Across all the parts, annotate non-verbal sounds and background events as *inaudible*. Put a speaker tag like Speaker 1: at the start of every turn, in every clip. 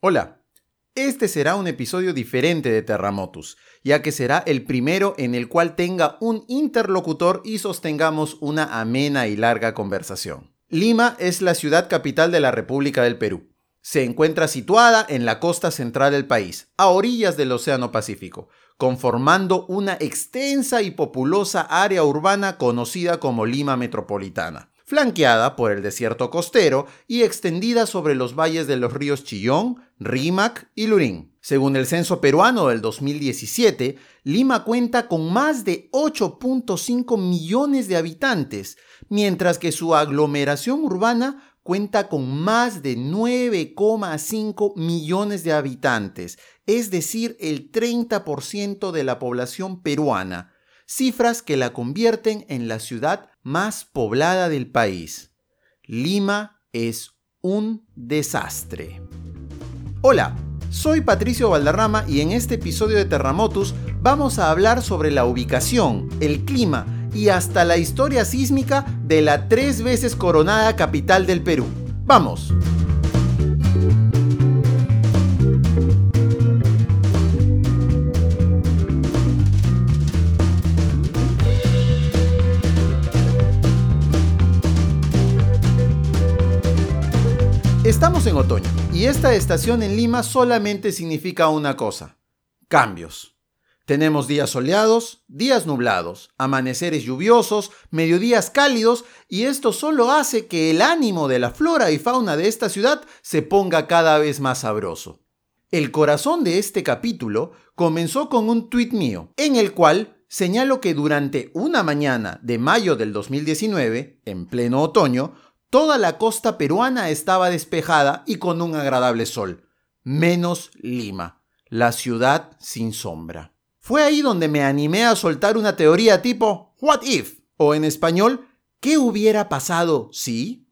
Speaker 1: Hola, este será un episodio diferente de Terramotus, ya que será el primero en el cual tenga un interlocutor y sostengamos una amena y larga conversación. Lima es la ciudad capital de la República del Perú. Se encuentra situada en la costa central del país, a orillas del Océano Pacífico, conformando una extensa y populosa área urbana conocida como Lima Metropolitana flanqueada por el desierto costero y extendida sobre los valles de los ríos Chillón, Rímac y Lurín. Según el censo peruano del 2017, Lima cuenta con más de 8.5 millones de habitantes, mientras que su aglomeración urbana cuenta con más de 9,5 millones de habitantes, es decir, el 30% de la población peruana, cifras que la convierten en la ciudad más poblada del país. Lima es un desastre. Hola, soy Patricio Valderrama y en este episodio de Terramotus vamos a hablar sobre la ubicación, el clima y hasta la historia sísmica de la tres veces coronada capital del Perú. ¡Vamos! Estamos en otoño y esta estación en Lima solamente significa una cosa, cambios. Tenemos días soleados, días nublados, amaneceres lluviosos, mediodías cálidos y esto solo hace que el ánimo de la flora y fauna de esta ciudad se ponga cada vez más sabroso. El corazón de este capítulo comenzó con un tuit mío, en el cual señalo que durante una mañana de mayo del 2019, en pleno otoño, Toda la costa peruana estaba despejada y con un agradable sol, menos Lima, la ciudad sin sombra. Fue ahí donde me animé a soltar una teoría tipo What if? o en español, ¿qué hubiera pasado si?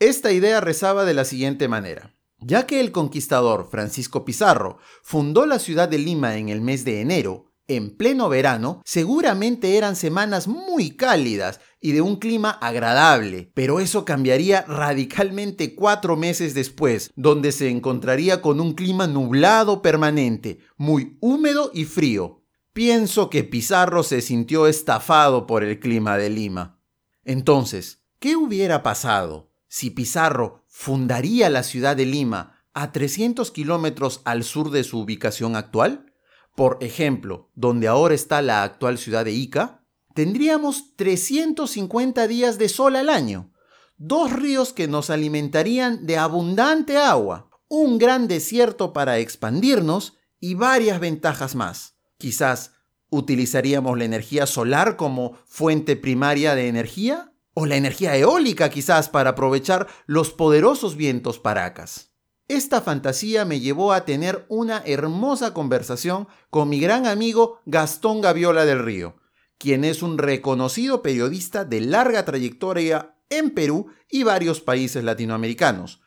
Speaker 1: Esta idea rezaba de la siguiente manera. Ya que el conquistador Francisco Pizarro fundó la ciudad de Lima en el mes de enero, en pleno verano, seguramente eran semanas muy cálidas y de un clima agradable, pero eso cambiaría radicalmente cuatro meses después, donde se encontraría con un clima nublado permanente, muy húmedo y frío. Pienso que Pizarro se sintió estafado por el clima de Lima. Entonces, ¿qué hubiera pasado si Pizarro fundaría la ciudad de Lima a 300 kilómetros al sur de su ubicación actual? Por ejemplo, donde ahora está la actual ciudad de Ica, tendríamos 350 días de sol al año, dos ríos que nos alimentarían de abundante agua, un gran desierto para expandirnos y varias ventajas más. Quizás utilizaríamos la energía solar como fuente primaria de energía o la energía eólica quizás para aprovechar los poderosos vientos paracas. Esta fantasía me llevó a tener una hermosa conversación con mi gran amigo Gastón Gaviola del Río, quien es un reconocido periodista de larga trayectoria en Perú y varios países latinoamericanos,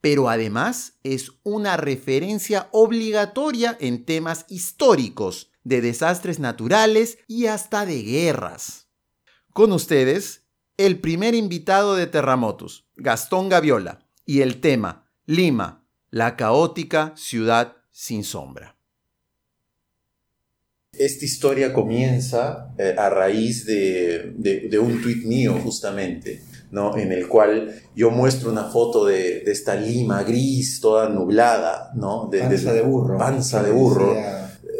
Speaker 1: pero además es una referencia obligatoria en temas históricos, de desastres naturales y hasta de guerras. Con ustedes, el primer invitado de Terramotus, Gastón Gaviola, y el tema Lima, la caótica ciudad sin sombra.
Speaker 2: Esta historia comienza eh, a raíz de, un tuit mío justamente, ¿no? en el cual yo muestro una foto de, esta Lima gris, toda nublada, ¿no?
Speaker 3: de, panza de, burro.
Speaker 2: Panza de burro.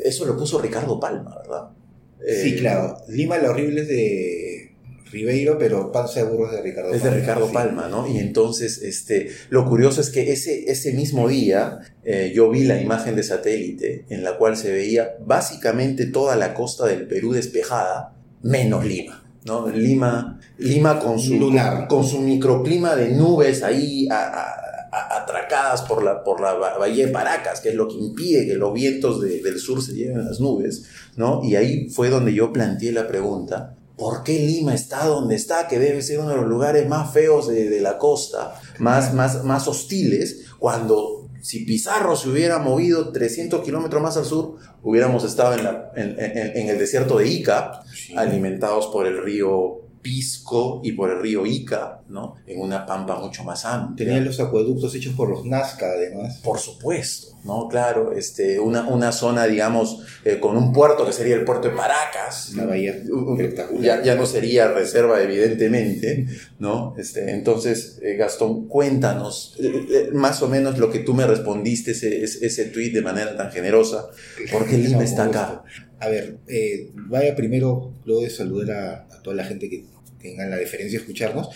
Speaker 2: Eso lo puso Ricardo Palma, ¿verdad?
Speaker 3: Sí, eh, claro. Lima lo horrible es de Ribeiro, pero Panza de Burros de Ricardo
Speaker 2: Es de Ricardo Palma, ¿no? Y entonces, este, lo curioso es que ese, ese mismo día eh, yo vi la imagen de satélite en la cual se veía básicamente toda la costa del Perú despejada, menos Lima. ¿no? Lima, Lima con su, con, su microclima de nubes ahí atracadas por la, por la bahía de Paracas, que es lo que impide que los vientos del sur se lleven las nubes, ¿no? Y ahí fue donde yo planteé la pregunta, ¿por qué Lima está donde está? Que debe ser uno de los lugares más feos de, la costa, más, más, más hostiles, cuando si Pizarro se hubiera movido 300 kilómetros más al sur, hubiéramos estado en, el desierto de Ica, alimentados por el río Pisco y por el río Ica, ¿no? En una pampa mucho más amplia.
Speaker 3: Tenían los acueductos hechos por los Nazca, además.
Speaker 2: Por supuesto, ¿no? Claro, este, una, una zona, digamos, eh, con un puerto que sería el puerto de Paracas.
Speaker 3: Una bahía espectacular.
Speaker 2: Ya, ya no sería reserva, evidentemente, ¿no? Este, entonces, eh, Gastón, cuéntanos eh, más o menos lo que tú me respondiste, ese, ese, ese tuit de manera tan generosa. ¿Por qué Lima está acá?
Speaker 3: A ver, vaya primero, luego de saludar a, a toda la gente que tengan la deferencia de escucharnos.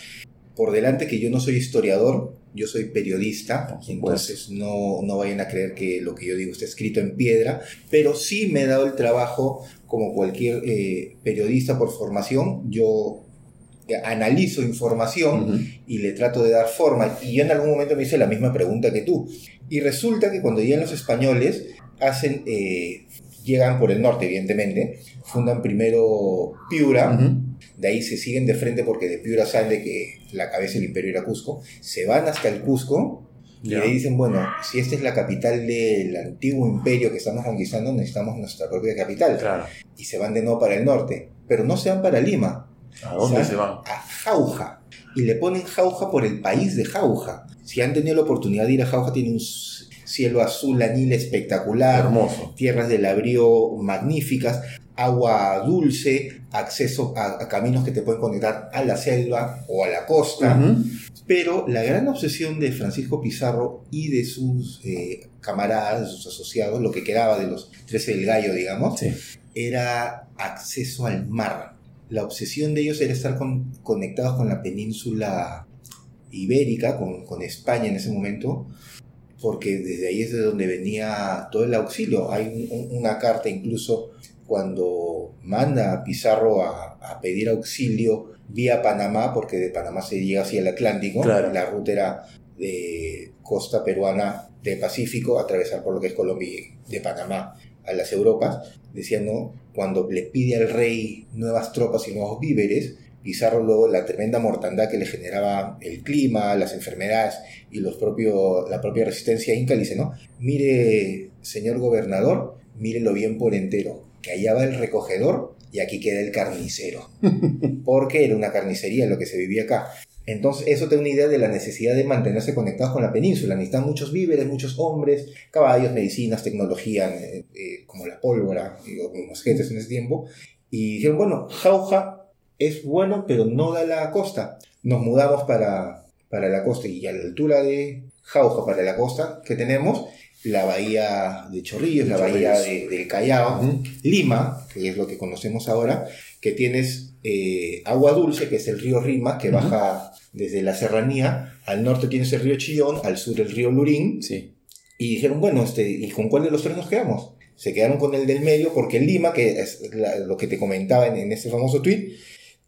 Speaker 3: Por delante que yo no soy historiador, yo soy periodista, entonces no, no vayan a creer que lo que yo digo está escrito en piedra, pero sí me he dado el trabajo, como cualquier eh, periodista por formación, yo analizo información y le trato de dar forma. Y yo en algún momento me hice la misma pregunta que tú. Y resulta que cuando llegan los españoles, hacen, eh, llegan por el norte, evidentemente, fundan primero Piura, de ahí se siguen de frente porque de Piura sale que la cabeza del imperio era Cusco, se van hasta el Cusco y le dicen, bueno, si esta es la capital del antiguo imperio que estamos conquistando, necesitamos nuestra propia capital.
Speaker 2: Claro.
Speaker 3: Y se van de nuevo para el norte, pero no se van para Lima,
Speaker 2: ¿A dónde
Speaker 3: ¿Sabe?
Speaker 2: se van?
Speaker 3: a Jauja. Y le ponen Jauja por el país de Jauja. Si han tenido la oportunidad de ir a Jauja, tiene un cielo azul anil espectacular,
Speaker 2: Hermoso.
Speaker 3: tierras de labrío magníficas, agua dulce, acceso a, a caminos que te pueden conectar a la selva o a la costa. Pero la gran obsesión de Francisco Pizarro y de sus eh, camaradas, de sus asociados, lo que quedaba de los 13 del gallo, digamos,
Speaker 2: Sí.
Speaker 3: era acceso al mar. La obsesión de ellos era estar con- conectados con la península ibérica, con, con España en ese momento, porque desde ahí es de donde venía todo el auxilio. Hay un- un- una carta incluso cuando manda a Pizarro a, a pedir auxilio vía Panamá, porque de Panamá se llega hacia el Atlántico,
Speaker 2: Claro.
Speaker 3: la ruta era de costa peruana de Pacífico, atravesar por lo que es Colombia y de Panamá a las Europas, decía, no, cuando le pide al rey nuevas tropas y nuevos víveres, Pizarro luego la tremenda mortandad que le generaba el clima, las enfermedades y los propios, la propia resistencia inca, le dice, no, mire, señor gobernador, mírelo bien por entero, que allá va el recogedor y aquí queda el carnicero, *laughs* porque era una carnicería lo que se vivía acá. Entonces, eso te da una idea de la necesidad de mantenerse conectados con la península. Necesitan muchos víveres, muchos hombres, caballos, medicinas, tecnología, eh, eh, como la pólvora los mosquetes en ese tiempo. Y dijeron, bueno, Jauja es bueno, pero no da la costa. Nos mudamos para, para la costa y a la altura de Jauja, para la costa que tenemos, la bahía de Chorrillos, la bahía de- del Callao. Lima, que es lo que conocemos ahora, que tienes eh, agua dulce, que es el río Rima, que baja desde la serranía, al norte tienes el río Chillón, al sur el río Lurín,
Speaker 2: Sí.
Speaker 3: y dijeron, bueno, este, ¿y con cuál de los tres nos quedamos? Se quedaron con el del medio porque Lima, que es la- lo que te comentaba en, en ese famoso tweet,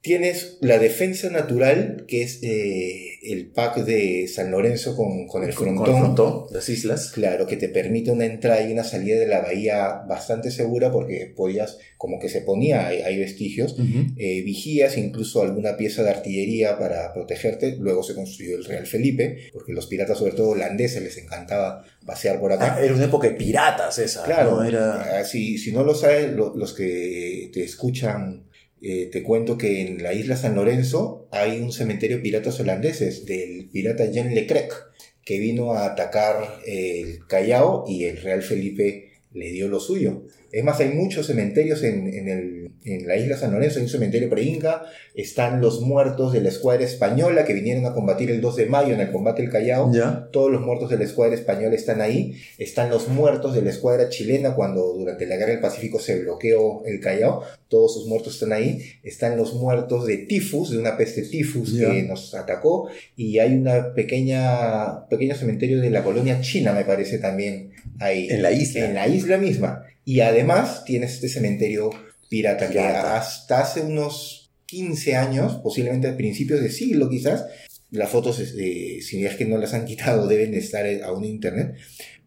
Speaker 3: tienes la defensa natural, que es eh, el pack de San Lorenzo con, con el
Speaker 2: Con-
Speaker 3: frontón.
Speaker 2: con el frontón, las islas.
Speaker 3: Claro, que te permite una entrada y una salida de la bahía bastante segura porque podías, como que se ponía, hay, hay vestigios, eh, vigías, incluso alguna pieza de artillería para protegerte. Luego se construyó el Real Felipe, porque los piratas, sobre todo holandeses, les encantaba pasear por acá.
Speaker 2: Ah, era una época de piratas esa.
Speaker 3: Claro,
Speaker 2: ¿no? Era...
Speaker 3: ah, si, si no lo sabes, lo- los que te escuchan, eh, te cuento que en la isla San Lorenzo hay un cementerio de piratas holandeses, del pirata Jean Leclerc, que vino a atacar el Callao y el Real Felipe le dio lo suyo. Es más, hay muchos cementerios en, en el- en la isla San Lorenzo, hay un cementerio pre-inca, están los muertos de la escuadra española que vinieron a combatir el 2 de mayo en el combate del Callao.
Speaker 2: Ya.
Speaker 3: Todos los muertos de la escuadra española están ahí. Están los muertos de la escuadra chilena cuando durante la guerra del Pacífico se bloqueó el Callao. Todos sus muertos están ahí. Están los muertos de tifus, de una peste tifus
Speaker 2: Ya.
Speaker 3: que nos atacó. Y hay una pequeña pequeño cementerio de la colonia china, me parece también ahí.
Speaker 2: En la isla.
Speaker 3: En la isla misma. Y además tienes este cementerio pirata, que hasta hace unos 15 años, posiblemente a principios de siglo quizás, las fotos, este, si es que no las han quitado, *laughs* deben de estar aún en internet,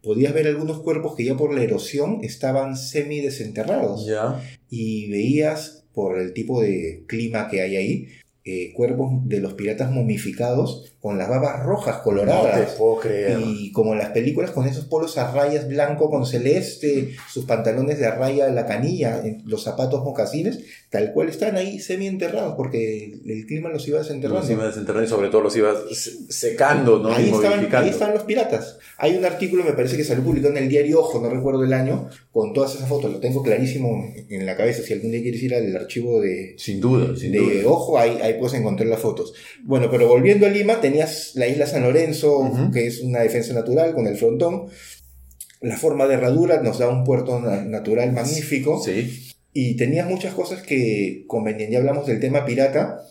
Speaker 3: podías ver algunos cuerpos que ya por la erosión estaban semi desenterrados
Speaker 2: Ya.
Speaker 3: y veías por el tipo de clima que hay ahí, eh, cuerpos de los piratas momificados con las babas rojas
Speaker 2: No
Speaker 3: coloradas.
Speaker 2: te puedo creer.
Speaker 3: Y como en las películas con esos polos a rayas blanco con celeste, sus pantalones de a raya de la canilla, en- los zapatos mocasines, tal cual están ahí semi enterrados porque el clima los iba desenterrando.
Speaker 2: Los iba a desenterrar y sobre todo los iba se- secando, ¿no?
Speaker 3: Ahí
Speaker 2: y
Speaker 3: estaban,
Speaker 2: modificando.
Speaker 3: ahí están los piratas. Hay un artículo, me parece que salió publicado en el diario Ojo, no recuerdo el año, con todas esas fotos. Lo tengo clarísimo en la cabeza. Si algún día quieres ir al archivo de,
Speaker 2: Sin duda, sin
Speaker 3: de
Speaker 2: duda.
Speaker 3: Ojo, ahí, ahí puedes encontrar las fotos. Bueno, pero volviendo a Lima, tenías la isla San Lorenzo, que es una defensa natural con el frontón. La forma de herradura nos da un puerto na- natural magnífico.
Speaker 2: Sí.
Speaker 3: Y tenías muchas cosas que convenían. Ya hablamos del tema pirata,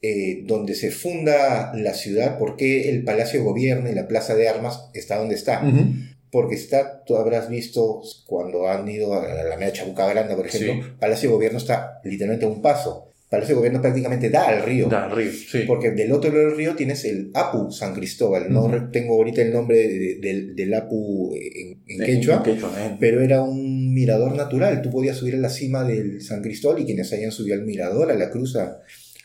Speaker 3: eh, donde se funda la ciudad, por qué el Palacio de Gobierno y la Plaza de Armas está donde está. Porque está, tú habrás visto cuando han ido a la Alameda Chabuca Grande, por ejemplo,
Speaker 2: Sí.
Speaker 3: Palacio de Gobierno está literalmente a un paso. Palacio de Gobierno prácticamente da al río.
Speaker 2: Da, río, sí.
Speaker 3: Porque del otro lado del río tienes el Apu San Cristóbal. No tengo ahorita el nombre de- del, del Apu en, quechua,
Speaker 2: en quechua, eh.
Speaker 3: pero era un mirador natural. Tú podías subir a la cima del San Cristóbal y quienes hayan subido al mirador, a la cruz, a,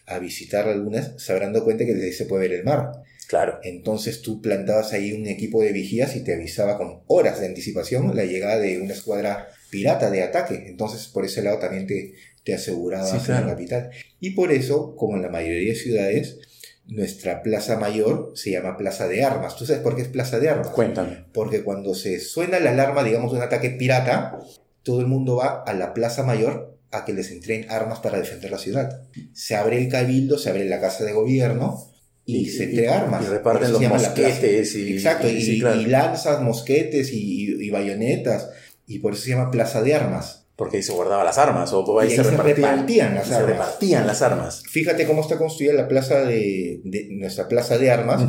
Speaker 3: a visitar algunas, se habrán dado cuenta que desde ahí se puede ver el mar.
Speaker 2: Claro.
Speaker 3: Entonces tú plantabas ahí un equipo de vigías y te avisaba con horas de anticipación la llegada de una escuadra pirata de ataque. Entonces por ese lado también te, te aseguraba
Speaker 2: Sí,
Speaker 3: en la capital. Y por eso, como en la mayoría de ciudades, nuestra plaza mayor se llama Plaza de Armas. ¿Tú sabes por qué es Plaza de Armas?
Speaker 2: Cuéntame.
Speaker 3: Porque cuando se suena la alarma, digamos, de un ataque pirata, todo el mundo va a la Plaza Mayor a que les entreguen armas para defender la ciudad. Se abre el cabildo, se abre la casa de gobierno y, se entrega armas.
Speaker 2: Y reparten los mosquetes y.
Speaker 3: Exacto, y,
Speaker 2: claro.
Speaker 3: y lanzas, mosquetes y, y- y bayonetas. Y por eso se llama Plaza de Armas.
Speaker 2: Porque ahí se guardaban las armas, o ahí,
Speaker 3: Y ahí
Speaker 2: se,
Speaker 3: se
Speaker 2: repartían,
Speaker 3: repartían las
Speaker 2: se
Speaker 3: armas.
Speaker 2: repartían las armas.
Speaker 3: Fíjate cómo está construida la plaza de, de- nuestra Plaza de Armas.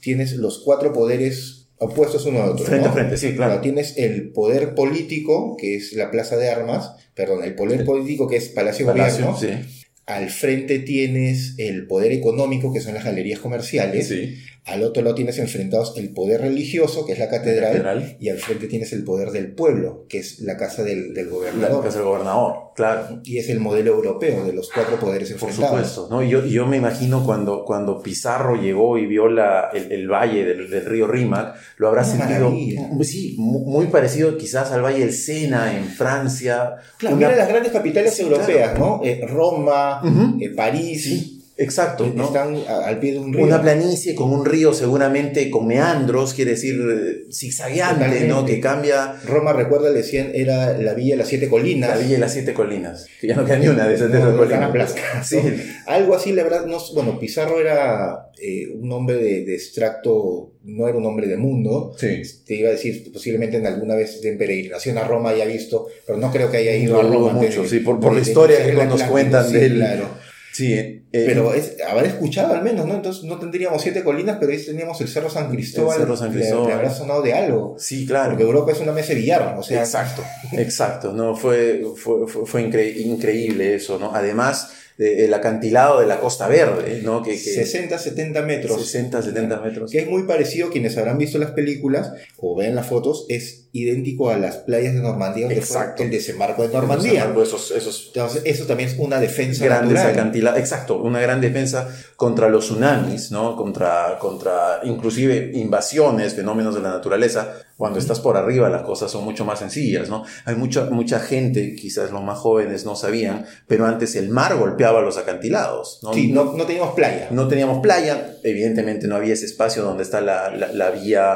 Speaker 3: Tienes los cuatro poderes opuestos uno al otro.
Speaker 2: Frente
Speaker 3: ¿no?
Speaker 2: a frente, sí,
Speaker 3: Claro, tienes el poder político, que es la Plaza de Armas, perdón, el poder
Speaker 2: El
Speaker 3: político, que es Palacio,
Speaker 2: Palacio,
Speaker 3: Gobierno.
Speaker 2: sí.
Speaker 3: Al frente tienes el poder económico, que son las galerías comerciales.
Speaker 2: sí.
Speaker 3: Al otro lado tienes enfrentados el poder religioso, que es la catedral.
Speaker 2: Catedral.
Speaker 3: Y al frente tienes el poder del pueblo, que es la casa del, del
Speaker 2: La
Speaker 3: gobernador.
Speaker 2: casa del gobernador, claro.
Speaker 3: Y es el modelo europeo de los cuatro poderes
Speaker 2: Por
Speaker 3: enfrentados.
Speaker 2: supuesto, ¿no? Y yo, yo me imagino cuando, cuando Pizarro llegó y vio la, el, el valle del, del río Rímac, lo habrá
Speaker 3: Una
Speaker 2: sentido,
Speaker 3: maravilla.
Speaker 2: sí, mu- muy parecido quizás al valle del Sena en Francia.
Speaker 3: Claro,
Speaker 2: Una-
Speaker 3: mira las grandes capitales
Speaker 2: Sí,
Speaker 3: europeas, ¿no? Eh, Roma, eh, París,
Speaker 2: Sí, exacto, ¿no?
Speaker 3: están al pie de un río.
Speaker 2: Una planicie con un río seguramente con meandros, quiere decir eh, zigzagueante. ¿no? Que cambia
Speaker 3: Roma, recuerda, le decían, era la villa de las siete colinas.
Speaker 2: la villa de las siete colinas, que ya no queda ni una de esas, de esas colinas. Sí.
Speaker 3: Algo así, la verdad, no, bueno, Pizarro era eh, un hombre de, de extracto, no era un hombre de mundo.
Speaker 2: sí.
Speaker 3: Te iba a decir, posiblemente en alguna vez en peregrinación a Roma haya visto, pero no creo que haya ido
Speaker 2: No
Speaker 3: a Roma. antes
Speaker 2: mucho, sí, por- por la historia que nos cuentan de él.
Speaker 3: Claro.
Speaker 2: Sí, eh,
Speaker 3: Pero es, haber escuchado al menos, ¿no? Entonces no tendríamos siete colinas, pero ahí teníamos el Cerro San Cristóbal.
Speaker 2: Cerro San Cristóbal.
Speaker 3: Le, habrá sonado de algo.
Speaker 2: sí, claro.
Speaker 3: Porque Europa es una mesa de billar, o sea,
Speaker 2: Exacto, exacto, no fue, fue, fue, fue incre- increíble eso, ¿no? Además, de- el acantilado de la Costa Verde, ¿no? Que, que
Speaker 3: 60, 70 metros.
Speaker 2: 60, 70 metros.
Speaker 3: Que es muy parecido, quienes habrán visto las películas o ven las fotos, es idéntico a las playas de Normandía, donde
Speaker 2: Exacto.
Speaker 3: fue el desembarco de Normandía.
Speaker 2: Esos, esos
Speaker 3: Entonces, eso también es una defensa
Speaker 2: grandes acantilados, exacto, una gran defensa contra los tsunamis, ¿no? Contra, contra inclusive invasiones, fenómenos de la naturaleza. Cuando estás por arriba las cosas son mucho más sencillas, ¿no? Hay mucha, mucha gente, quizás los más jóvenes no sabían, pero antes el mar golpeaba los acantilados, ¿no?
Speaker 3: Sí, no, no teníamos playa.
Speaker 2: No teníamos playa, evidentemente no había ese espacio donde está la, la, la vía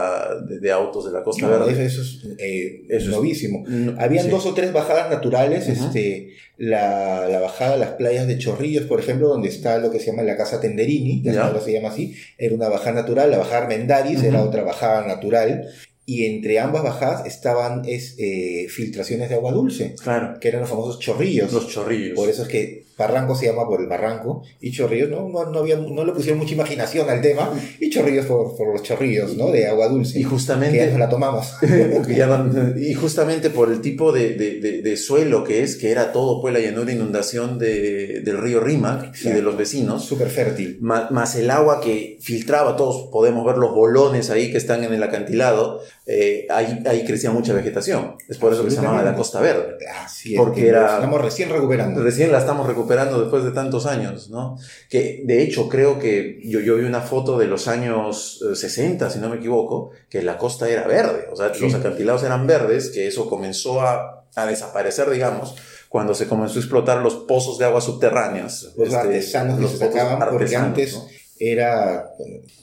Speaker 2: de, de autos de la Costa
Speaker 3: No,
Speaker 2: Verde.
Speaker 3: eso, es eh,
Speaker 2: Eso es-
Speaker 3: novísimo.
Speaker 2: No,
Speaker 3: Habían
Speaker 2: sí.
Speaker 3: dos o tres bajadas naturales, este, la, la bajada a las playas de Chorrillos, por ejemplo, donde está lo que se llama la Casa Tenderini, que ahora se llama así, era una bajada natural, la bajada Armendaris era
Speaker 2: Ujú.
Speaker 3: otra bajada natural, y entre ambas bajadas estaban es, eh, filtraciones de agua dulce,
Speaker 2: Claro,
Speaker 3: que eran los famosos chorrillos.
Speaker 2: los chorrillos.
Speaker 3: Por eso es que Barranco se llama por el barranco y Chorrillos no, no, no, había, no le pusieron mucha imaginación al tema y Chorrillos por, por los chorrillos ¿no? de agua dulce.
Speaker 2: y
Speaker 3: que ya
Speaker 2: justamente
Speaker 3: nos la tomamos. *laughs*
Speaker 2: y justamente por el tipo de, de- de- de suelo que es, que era todo pues la llanura inundación de- del río Rímac y de los vecinos,
Speaker 3: Súper fértil.
Speaker 2: ma- más, el agua que filtraba, todos podemos ver los bolones ahí que están en el acantilado, eh, ahí, ahí crecía mucha vegetación. Es por eso que se llamaba la Costa Verde.
Speaker 3: Así es.
Speaker 2: Porque
Speaker 3: que
Speaker 2: era-
Speaker 3: Estamos recién recuperando.
Speaker 2: Recién la estamos recuperando después de tantos años, ¿no? Que de hecho creo que yo, yo vi una foto de los años eh, 60, si no me equivoco, que la costa era verde, o sea,
Speaker 3: Sí.
Speaker 2: los acantilados eran verdes, que eso comenzó a, a desaparecer, digamos, cuando se comenzó a explotar los pozos de agua subterráneas.
Speaker 3: Los
Speaker 2: este,
Speaker 3: artesanos que
Speaker 2: los
Speaker 3: se
Speaker 2: pozos
Speaker 3: sacaban, porque antes
Speaker 2: ¿no?
Speaker 3: era,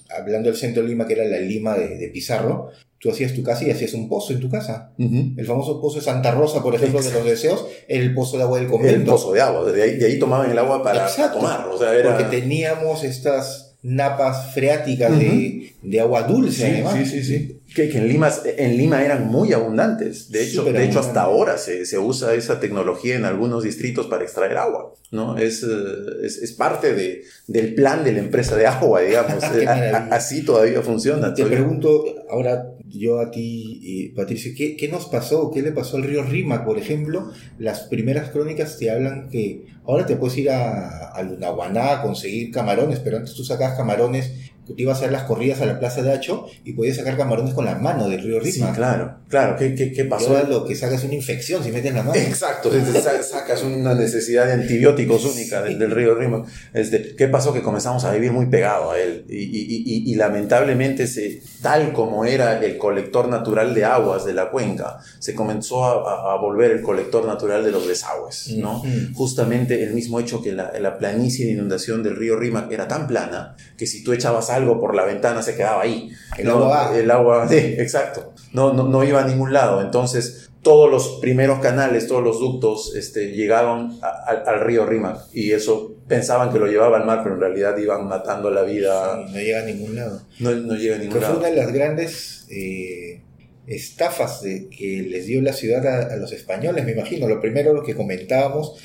Speaker 3: hablando del centro de Lima, que era la Lima de, de Pizarro, tú hacías tu casa y hacías un pozo en tu casa. El famoso pozo de Santa Rosa, por ejemplo, de los deseos, el pozo de agua del convento.
Speaker 2: El pozo de agua, de ahí, de ahí tomaban el agua para
Speaker 3: Exacto.
Speaker 2: tomar, o sea, era...
Speaker 3: Porque teníamos estas napas freáticas de, de agua dulce,
Speaker 2: Sí,
Speaker 3: además.
Speaker 2: sí, sí, sí. Que, que en, Lima, en Lima eran muy abundantes. De hecho, de hecho hasta ahora se, se usa esa tecnología en algunos distritos para extraer agua. ¿no? Es, eh, es, es parte de, del plan de la empresa de agua, digamos. *laughs*
Speaker 3: Qué
Speaker 2: Eh, así todavía funciona.
Speaker 3: Te
Speaker 2: todavía.
Speaker 3: pregunto ahora yo a ti, y Patricia, ¿qué, ¿qué nos pasó? ¿Qué le pasó al río Rímac, por ejemplo? Las primeras crónicas te hablan que ahora te puedes ir a, a Lunahuaná a conseguir camarones, pero antes tú sacabas camarones, te ibas a hacer las corridas a la Plaza de Hacho y podías sacar camarones con la mano del río
Speaker 2: Sí,
Speaker 3: Rímac.
Speaker 2: claro, claro. ¿Qué, qué, qué
Speaker 3: Y
Speaker 2: pasó?
Speaker 3: ahora lo que sacas es una infección si metes la mano.
Speaker 2: Exacto, sacas una necesidad de antibióticos única del, del río Rímac. Este, ¿Qué pasó? Que comenzamos a vivir muy pegado a él y, y- y- y lamentablemente, se, tal como era el colector natural de aguas de la cuenca, se comenzó a, a- volver el colector natural de los desagües. ¿no?
Speaker 3: Ujú.
Speaker 2: Justamente el mismo hecho que la, la planicie de inundación del río Rímac era tan plana que si tú echabas algo por la ventana se quedaba ahí.
Speaker 3: El
Speaker 2: ¿no?
Speaker 3: agua.
Speaker 2: El agua, *laughs* sí, exacto. No, no, no iba a ningún lado. Entonces, todos los primeros canales, todos los ductos, este, llegaban a- al- al río Rímac. Y eso pensaban que lo llevaba al mar, pero en realidad iban matando la vida.
Speaker 3: Sí, no llega a ningún lado.
Speaker 2: No, no llega a ningún
Speaker 3: fue
Speaker 2: lado.
Speaker 3: una de las grandes eh, estafas de, que les dio la ciudad a, a los españoles, me imagino. Lo primero, lo que comentábamos,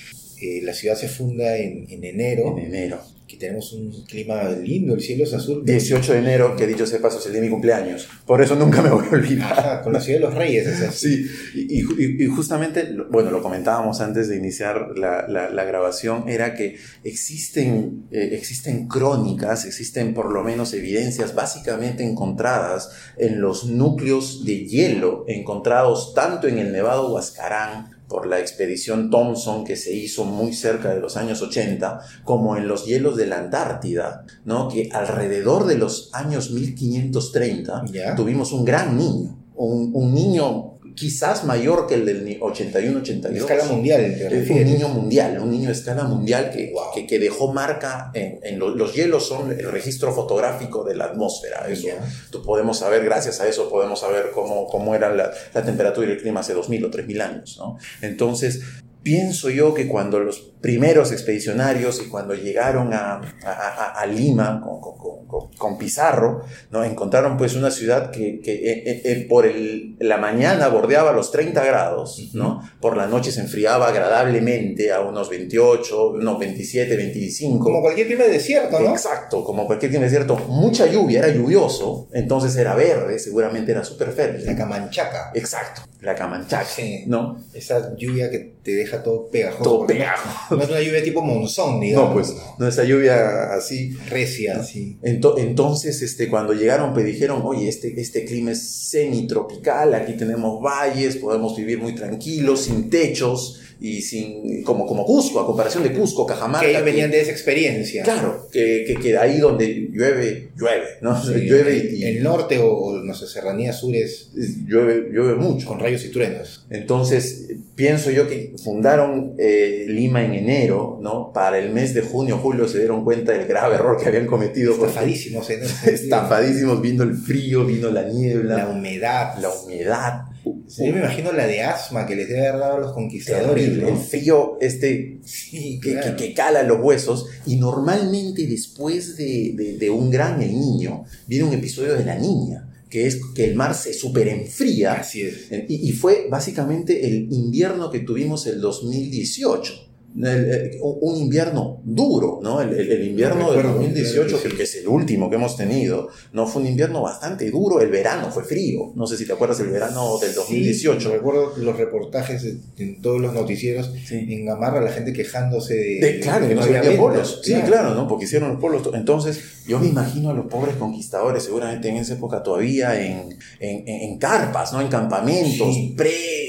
Speaker 3: eh, la ciudad se funda en, en enero,
Speaker 2: En enero.
Speaker 3: Que tenemos un clima lindo, el cielo es azul.
Speaker 2: 18 de enero, que dicho sea paso, es el día de mi cumpleaños. Por eso nunca me voy a olvidar.
Speaker 3: Ajá, con la ciudad de los reyes, es así.
Speaker 2: Sí, y, y- y justamente, bueno, lo comentábamos antes de iniciar la, la- la grabación, era que existen, eh, existen crónicas, existen por lo menos evidencias básicamente encontradas en los núcleos de hielo encontrados tanto en el Nevado Huascarán por la expedición Thompson que se hizo muy cerca de los años 80, como en los hielos de la Antártida, ¿no? que alrededor de los años 1530
Speaker 3: Ya.
Speaker 2: tuvimos un gran niño, un, un niño quizás mayor que el del ni- 81-82.
Speaker 3: En escala mundial, te
Speaker 2: Es un
Speaker 3: refieres.
Speaker 2: niño mundial, un niño a escala mundial que,
Speaker 3: Wow.
Speaker 2: que, que dejó marca en, en lo- los hielos, son el registro fotográfico de la atmósfera. Eso, tú podemos saber, gracias a eso, podemos saber cómo, cómo era la, la temperatura y el clima hace 2.000 o 3.000 años. ¿no? Entonces, pienso yo que cuando los primeros expedicionarios y cuando llegaron a, a- a- Lima con, con- con- con- Pizarro, ¿no? encontraron pues una ciudad que, que, eh, eh, eh, por el- la mañana bordeaba los 30 grados, ¿no? por la noche se enfriaba agradablemente a unos 28, unos 27, 25.
Speaker 3: Como cualquier clima de desierto, ¿no?
Speaker 2: Exacto, como cualquier clima desierto, mucha lluvia, era lluvioso, entonces era verde, seguramente era súper
Speaker 3: La
Speaker 2: fértil.
Speaker 3: Camanchaca.
Speaker 2: Exacto, la Camanchaca,
Speaker 3: Sí.
Speaker 2: ¿no?
Speaker 3: Esa lluvia que te deja todo pegajoso.
Speaker 2: Todo pegajoso.
Speaker 3: No es una lluvia tipo monzón, digamos.
Speaker 2: No, pues, no, esa lluvia así.
Speaker 3: Recia, así.
Speaker 2: Ento- Entonces, este, cuando llegaron, pues dijeron, oye, este, este clima es semitropical, aquí tenemos valles, podemos vivir muy tranquilos, sin techos y sin, como, como Cusco, a comparación de Cusco, Cajamarca.
Speaker 3: Que ellos venían de esa experiencia.
Speaker 2: Claro, que, que, que ahí donde llueve, llueve, ¿no?
Speaker 3: Sí, *laughs*
Speaker 2: llueve
Speaker 3: el-
Speaker 2: y
Speaker 3: El norte o, no sé, serranía sur es
Speaker 2: llueve, llueve mucho.
Speaker 3: con rayos y truenos.
Speaker 2: Entonces, pienso yo que fundaron eh, Lima en enero, ¿no? Para el mes de junio, julio se dieron cuenta del grave error que habían cometido.
Speaker 3: Estafadísimos en ese sentido.
Speaker 2: Estafadísimos, vino el frío, vino la niebla,
Speaker 3: La humedad.
Speaker 2: la humedad.
Speaker 3: Sí, Yo me imagino la de asma que les debe haber dado a los conquistadores.
Speaker 2: Terrible,
Speaker 3: ¿no?
Speaker 2: el frío este
Speaker 3: Sí,
Speaker 2: que,
Speaker 3: claro.
Speaker 2: que, que cala los huesos y normalmente después de, de- de un gran el niño viene un episodio de la niña que es que el mar se super enfría
Speaker 3: Así es.
Speaker 2: y, y fue básicamente el invierno que tuvimos el 2018 el- el- un invierno duro, ¿no? El, el- el invierno del
Speaker 3: Recuerdo,
Speaker 2: 2018,
Speaker 3: sí.
Speaker 2: que, que es el último que hemos tenido, no fue un invierno bastante duro, el verano fue frío, no sé si te acuerdas el verano del 2018.
Speaker 3: Sí, recuerdo los reportajes en- todos los noticieros
Speaker 2: Sí.
Speaker 3: en Gamarra, la gente quejándose de,
Speaker 2: De- claro,
Speaker 3: de
Speaker 2: que no se
Speaker 3: había
Speaker 2: vendían polos. Sí, claro, ¿no? Porque hicieron los polos. Entonces, yo me imagino a los pobres conquistadores, seguramente en esa época todavía en, en, en- en carpas, ¿no? En campamentos,
Speaker 3: Sí.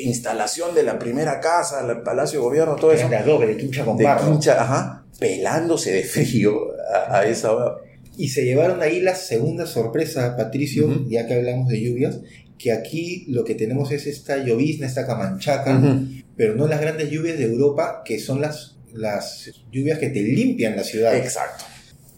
Speaker 2: Pre-instalación de la primera casa, el Palacio de Gobierno, todo eso.
Speaker 3: De adobe, de quincha con
Speaker 2: De
Speaker 3: barro.
Speaker 2: quincha, ajá, pelándose de frío a, a esa hora.
Speaker 3: Y se llevaron ahí la segunda sorpresa, Patricio,
Speaker 2: Ujú.
Speaker 3: ya que hablamos de lluvias, que aquí lo que tenemos es esta llovizna, esta camanchaca,
Speaker 2: Ujú.
Speaker 3: pero no las grandes lluvias de Europa, que son las, las lluvias que te limpian la ciudad.
Speaker 2: Exacto.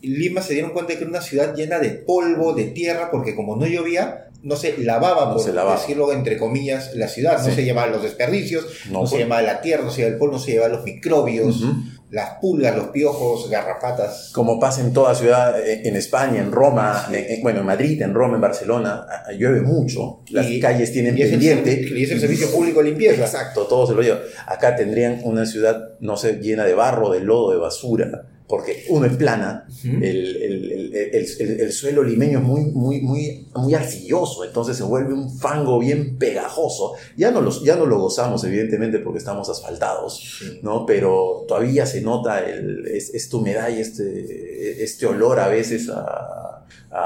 Speaker 3: Lima se dieron cuenta de que era una ciudad llena de polvo, de tierra, porque como no llovía, no se lavaba,
Speaker 2: No
Speaker 3: por
Speaker 2: se lavaba.
Speaker 3: decirlo entre comillas, la ciudad. No
Speaker 2: Sí.
Speaker 3: se llevaban los desperdicios, no,
Speaker 2: No,
Speaker 3: se
Speaker 2: pues.
Speaker 3: llevaba la tierra, no se llevaba el polvo, no se llevaban los microbios, las pulgas, los piojos, garrapatas.
Speaker 2: Como pasa en toda ciudad, eh, en España, en Roma, en- en- bueno, en Madrid, en Roma, en Barcelona, llueve mucho, las
Speaker 3: Y-
Speaker 2: calles tienen
Speaker 3: y es el
Speaker 2: pendiente.
Speaker 3: y es el servicio público de limpieza.
Speaker 2: Exacto, todo se lo lleva. Acá tendrían una ciudad, no sé, llena de barro, de lodo, de basura, porque uno es plana, el, el- el- el- el- el suelo limeño es muy, muy, muy, muy arcilloso, entonces se vuelve un fango bien pegajoso. Ya no, los, ya no lo gozamos, evidentemente, porque estamos asfaltados. ¿no? Pero todavía se nota el, es- esta humedad y este, este olor a veces a, a,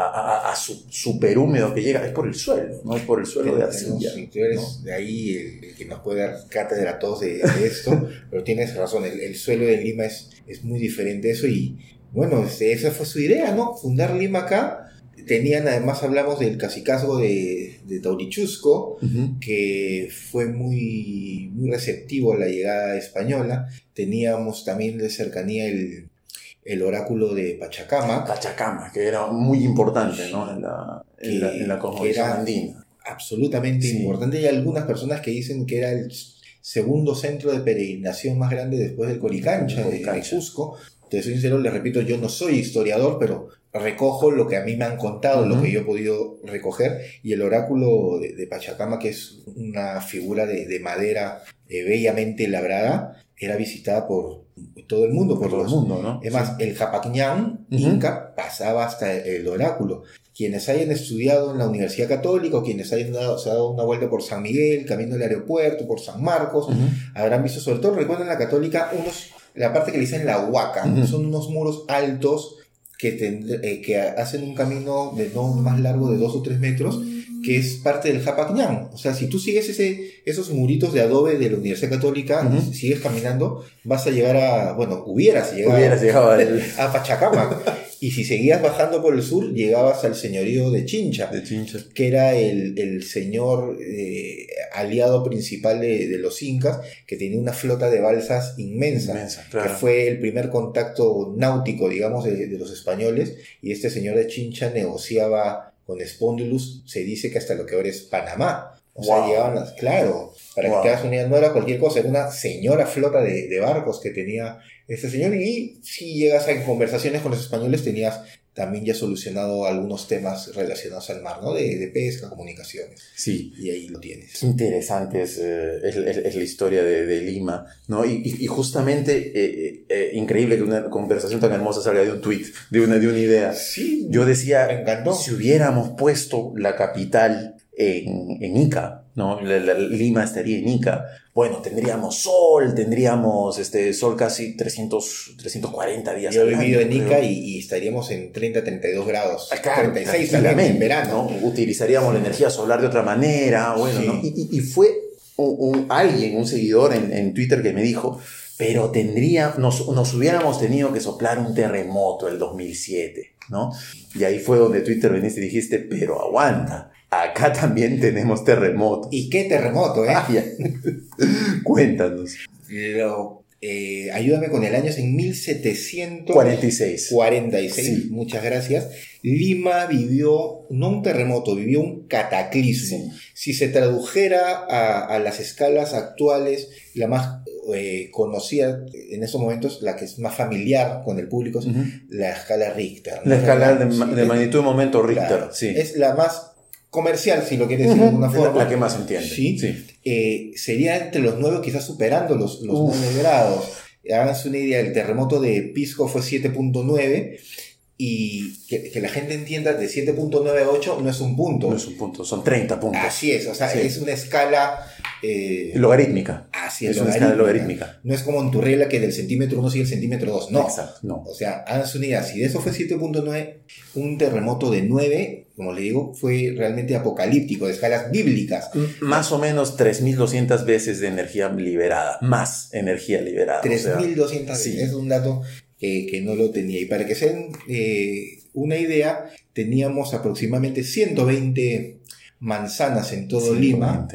Speaker 2: a- a su- súper húmedo que llega. Es por el suelo, no es por el suelo de arcilla.
Speaker 3: Tú eres de ahí el, el que nos puede dar cátedra a todos de, de esto, *laughs* pero tienes razón, el, el suelo de Lima es, es muy diferente a eso y bueno, este, esa fue su idea, ¿no? Fundar Lima acá. Tenían, además hablamos del cacicazgo de, de Taurichusco, que fue muy, muy receptivo a la llegada española. Teníamos también de cercanía el, el oráculo de Pachacamac,
Speaker 2: Pachacama, que era muy importante ¿no? en, la, en, la, en la
Speaker 3: Que-
Speaker 2: cosmovisión
Speaker 3: que era-
Speaker 2: andina.
Speaker 3: absolutamente
Speaker 2: Sí.
Speaker 3: importante. Hay algunas personas que dicen que era el segundo centro de peregrinación más grande después del Coricancha, de- de
Speaker 2: Coricancha.
Speaker 3: Cusco. Te soy sincero, les repito, yo no soy historiador, pero recojo lo que a mí me han contado, lo que yo he podido recoger. Y el oráculo de, de Pachacama, que es una figura de, de madera eh, bellamente labrada, era visitada por todo el mundo, por,
Speaker 2: Por todo el
Speaker 3: los,
Speaker 2: mundo, ¿no?
Speaker 3: es más, el Japacñán
Speaker 2: Ujú.
Speaker 3: Inca pasaba hasta el oráculo. Quienes hayan estudiado en la Universidad Católica o quienes hayan dado, se dado una vuelta por San Miguel, camino del aeropuerto, por San Marcos, habrán visto, sobre todo recuerden la Católica, unos, la parte que le dicen la huaca, son unos muros altos que, tend- eh, que hacen un camino de no más largo de dos o tres metros, que es parte del Japacñán. O sea, si tú sigues ese, esos muritos de adobe de la Universidad Católica, sigues caminando, vas a llegar a, bueno, hubieras llegado
Speaker 2: Hubieras llegado al *laughs*
Speaker 3: a Pachacamac. y si seguías bajando por el sur, llegabas al señorío de Chincha,
Speaker 2: de Chincha.
Speaker 3: que era el, el señor eh, aliado principal de, de los incas, que tenía una flota de balsas inmensa,
Speaker 2: Inmensa,
Speaker 3: que fue el primer contacto náutico, digamos, de, de los españoles, y este señor de Chincha negociaba con Spondylus, se dice que hasta lo que ahora es Panamá. O sea, llegaban las, claro, para
Speaker 2: Wow.
Speaker 3: que te hagas una no era cualquier cosa, era una señora flota de, de barcos que tenía este señor. Y si llegas a conversaciones con los españoles, tenías también ya solucionado algunos temas relacionados al mar, ¿no? De, de pesca, comunicaciones.
Speaker 2: Sí,
Speaker 3: Y ahí lo tienes.
Speaker 2: Qué interesante es, eh, es- es- es la historia de, de Lima, ¿no? Y, y- y justamente eh, eh, increíble que una conversación tan hermosa salga de un tweet, de una, de una idea.
Speaker 3: Sí,
Speaker 2: Yo decía,
Speaker 3: me encantó.
Speaker 2: si hubiéramos puesto la capital en, en Ica, ¿no? La- la- Lima estaría en Ica. Bueno, tendríamos sol, tendríamos este, sol casi 300, 340 días
Speaker 3: Yo he vivido en Ica y, y estaríamos en 30, 32 grados.
Speaker 2: Ah, claro,
Speaker 3: 36 también en verano.
Speaker 2: ¿no? Utilizaríamos la energía solar de otra manera, bueno,
Speaker 3: Sí.
Speaker 2: ¿no? Y, y- y fue un, un- alguien, un seguidor en, en Twitter que me dijo, pero tendría, nos, nos hubiéramos tenido que soplar un terremoto el 2007, ¿no? Y ahí fue donde Twitter veniste y dijiste, pero aguanta, acá también tenemos terremotos.
Speaker 3: Y qué terremoto, ¿eh?
Speaker 2: Ah. *laughs* Cuéntanos.
Speaker 3: Lo, eh, ayúdame con el año, es en 1746.
Speaker 2: 46. Sí.
Speaker 3: Muchas gracias. Lima vivió, no un terremoto, vivió un cataclismo.
Speaker 2: Sí.
Speaker 3: Si se tradujera a, a las escalas actuales, la más eh, conocida en estos momentos, la que es más familiar con el público, es la escala Richter. ¿no?
Speaker 2: La escala de, magnitud de momento Richter,
Speaker 3: claro,
Speaker 2: sí.
Speaker 3: Es la más comercial, si lo quieres decir de alguna forma.
Speaker 2: la que más entiende.
Speaker 3: Sí.
Speaker 2: sí.
Speaker 3: Eh, sería entre los nueve, quizás superando los, los grados. háganse una idea, el terremoto de Pisco fue 7.9 y que, que la gente entienda, de 7.9 a 8 no es un punto.
Speaker 2: No es un punto, son 30 puntos.
Speaker 3: Así es, o sea,
Speaker 2: Sí.
Speaker 3: es una escala... eh,
Speaker 2: Logarítmica.
Speaker 3: así
Speaker 2: es una escala logarítmica.
Speaker 3: No es como en tu regla que del centímetro 1 sigue el centímetro 2, no.
Speaker 2: Exacto, no.
Speaker 3: O sea, háganse una idea, si de eso fue 7.9, un terremoto de 9, como le digo, fue realmente apocalíptico, de escalas bíblicas.
Speaker 2: M- Más o menos 3.200 veces de energía liberada. Más energía liberada. o sea,
Speaker 3: 3.200
Speaker 2: sí.
Speaker 3: veces. Es un dato que, que no lo tenía. Y para que se den eh, una idea, teníamos aproximadamente 120 manzanas en todo Lima.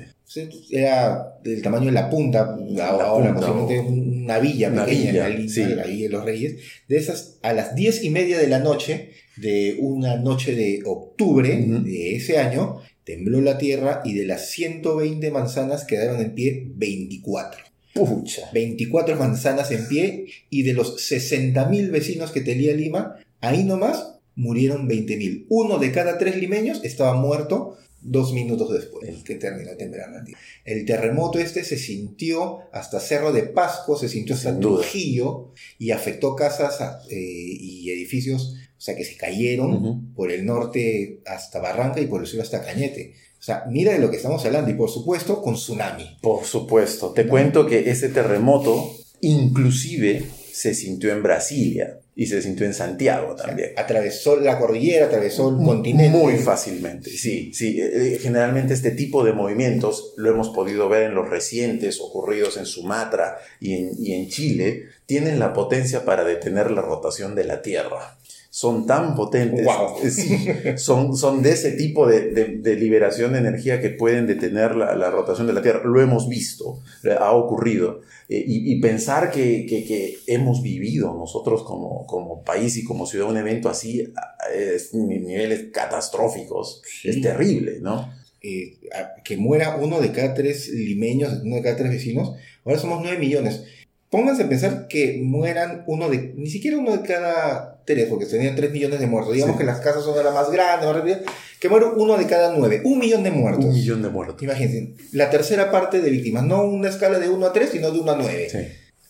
Speaker 3: Era del tamaño de la punta, ahora
Speaker 2: punta,
Speaker 3: posiblemente
Speaker 2: o-
Speaker 3: una villa
Speaker 2: Una
Speaker 3: pequeña
Speaker 2: villa,
Speaker 3: en la
Speaker 2: sí.
Speaker 3: ahí en Los Reyes. De esas, a las 10 y media de la noche, de una noche de octubre de ese año, tembló la tierra y de las 120 manzanas quedaron en pie 24.
Speaker 2: Pucha.
Speaker 3: 24 manzanas en pie y de los 60.000 vecinos que tenía Lima, ahí nomás murieron 20.000. Uno de cada tres limeños estaba muerto dos minutos después que terminó tierra. El terremoto este se sintió hasta Cerro de Pasco, se sintió hasta. Trujillo y afectó casas eh, y edificios, o sea, que se cayeron por el norte hasta Barranca y por el sur hasta Cañete. O sea, mira de lo que estamos hablando y por supuesto con tsunami.
Speaker 2: Por supuesto. Te cuento que ese terremoto inclusive se sintió en Brasilia y se sintió en Santiago también.
Speaker 3: Atravesó la cordillera, atravesó el continente.
Speaker 2: Muy fácilmente, sí, sí. Eh, Generalmente este tipo de movimientos lo hemos podido ver en los recientes ocurridos en Sumatra y en, y en Chile, tienen la potencia para detener la rotación de la Tierra. Son tan potentes,
Speaker 3: Wow. *laughs*
Speaker 2: eh, son, son de ese tipo de, de- de liberación de energía que pueden detener la, la rotación de la Tierra. Lo hemos visto, eh, ha ocurrido. Eh, y, y pensar que, que- que hemos vivido nosotros como, como país y como ciudad un evento así a- es ni- niveles catastróficos
Speaker 3: Sí.
Speaker 2: es terrible, ¿no?
Speaker 3: eh, que muera uno de cada tres limeños, uno de cada tres vecinos, ahora somos 9 millones. Pónganse a pensar que mueran uno de, ni siquiera uno de cada tres, porque tenían 3 millones de muertos. Digamos
Speaker 2: Sí.
Speaker 3: que las casas son de las más grandes, más rápidas, que muera uno de cada nueve, un millón de muertos.
Speaker 2: Un millón de muertos.
Speaker 3: Imagínense, la tercera parte de víctimas, no una escala de 1 a 3, sino de 1 a 9.
Speaker 2: Sí.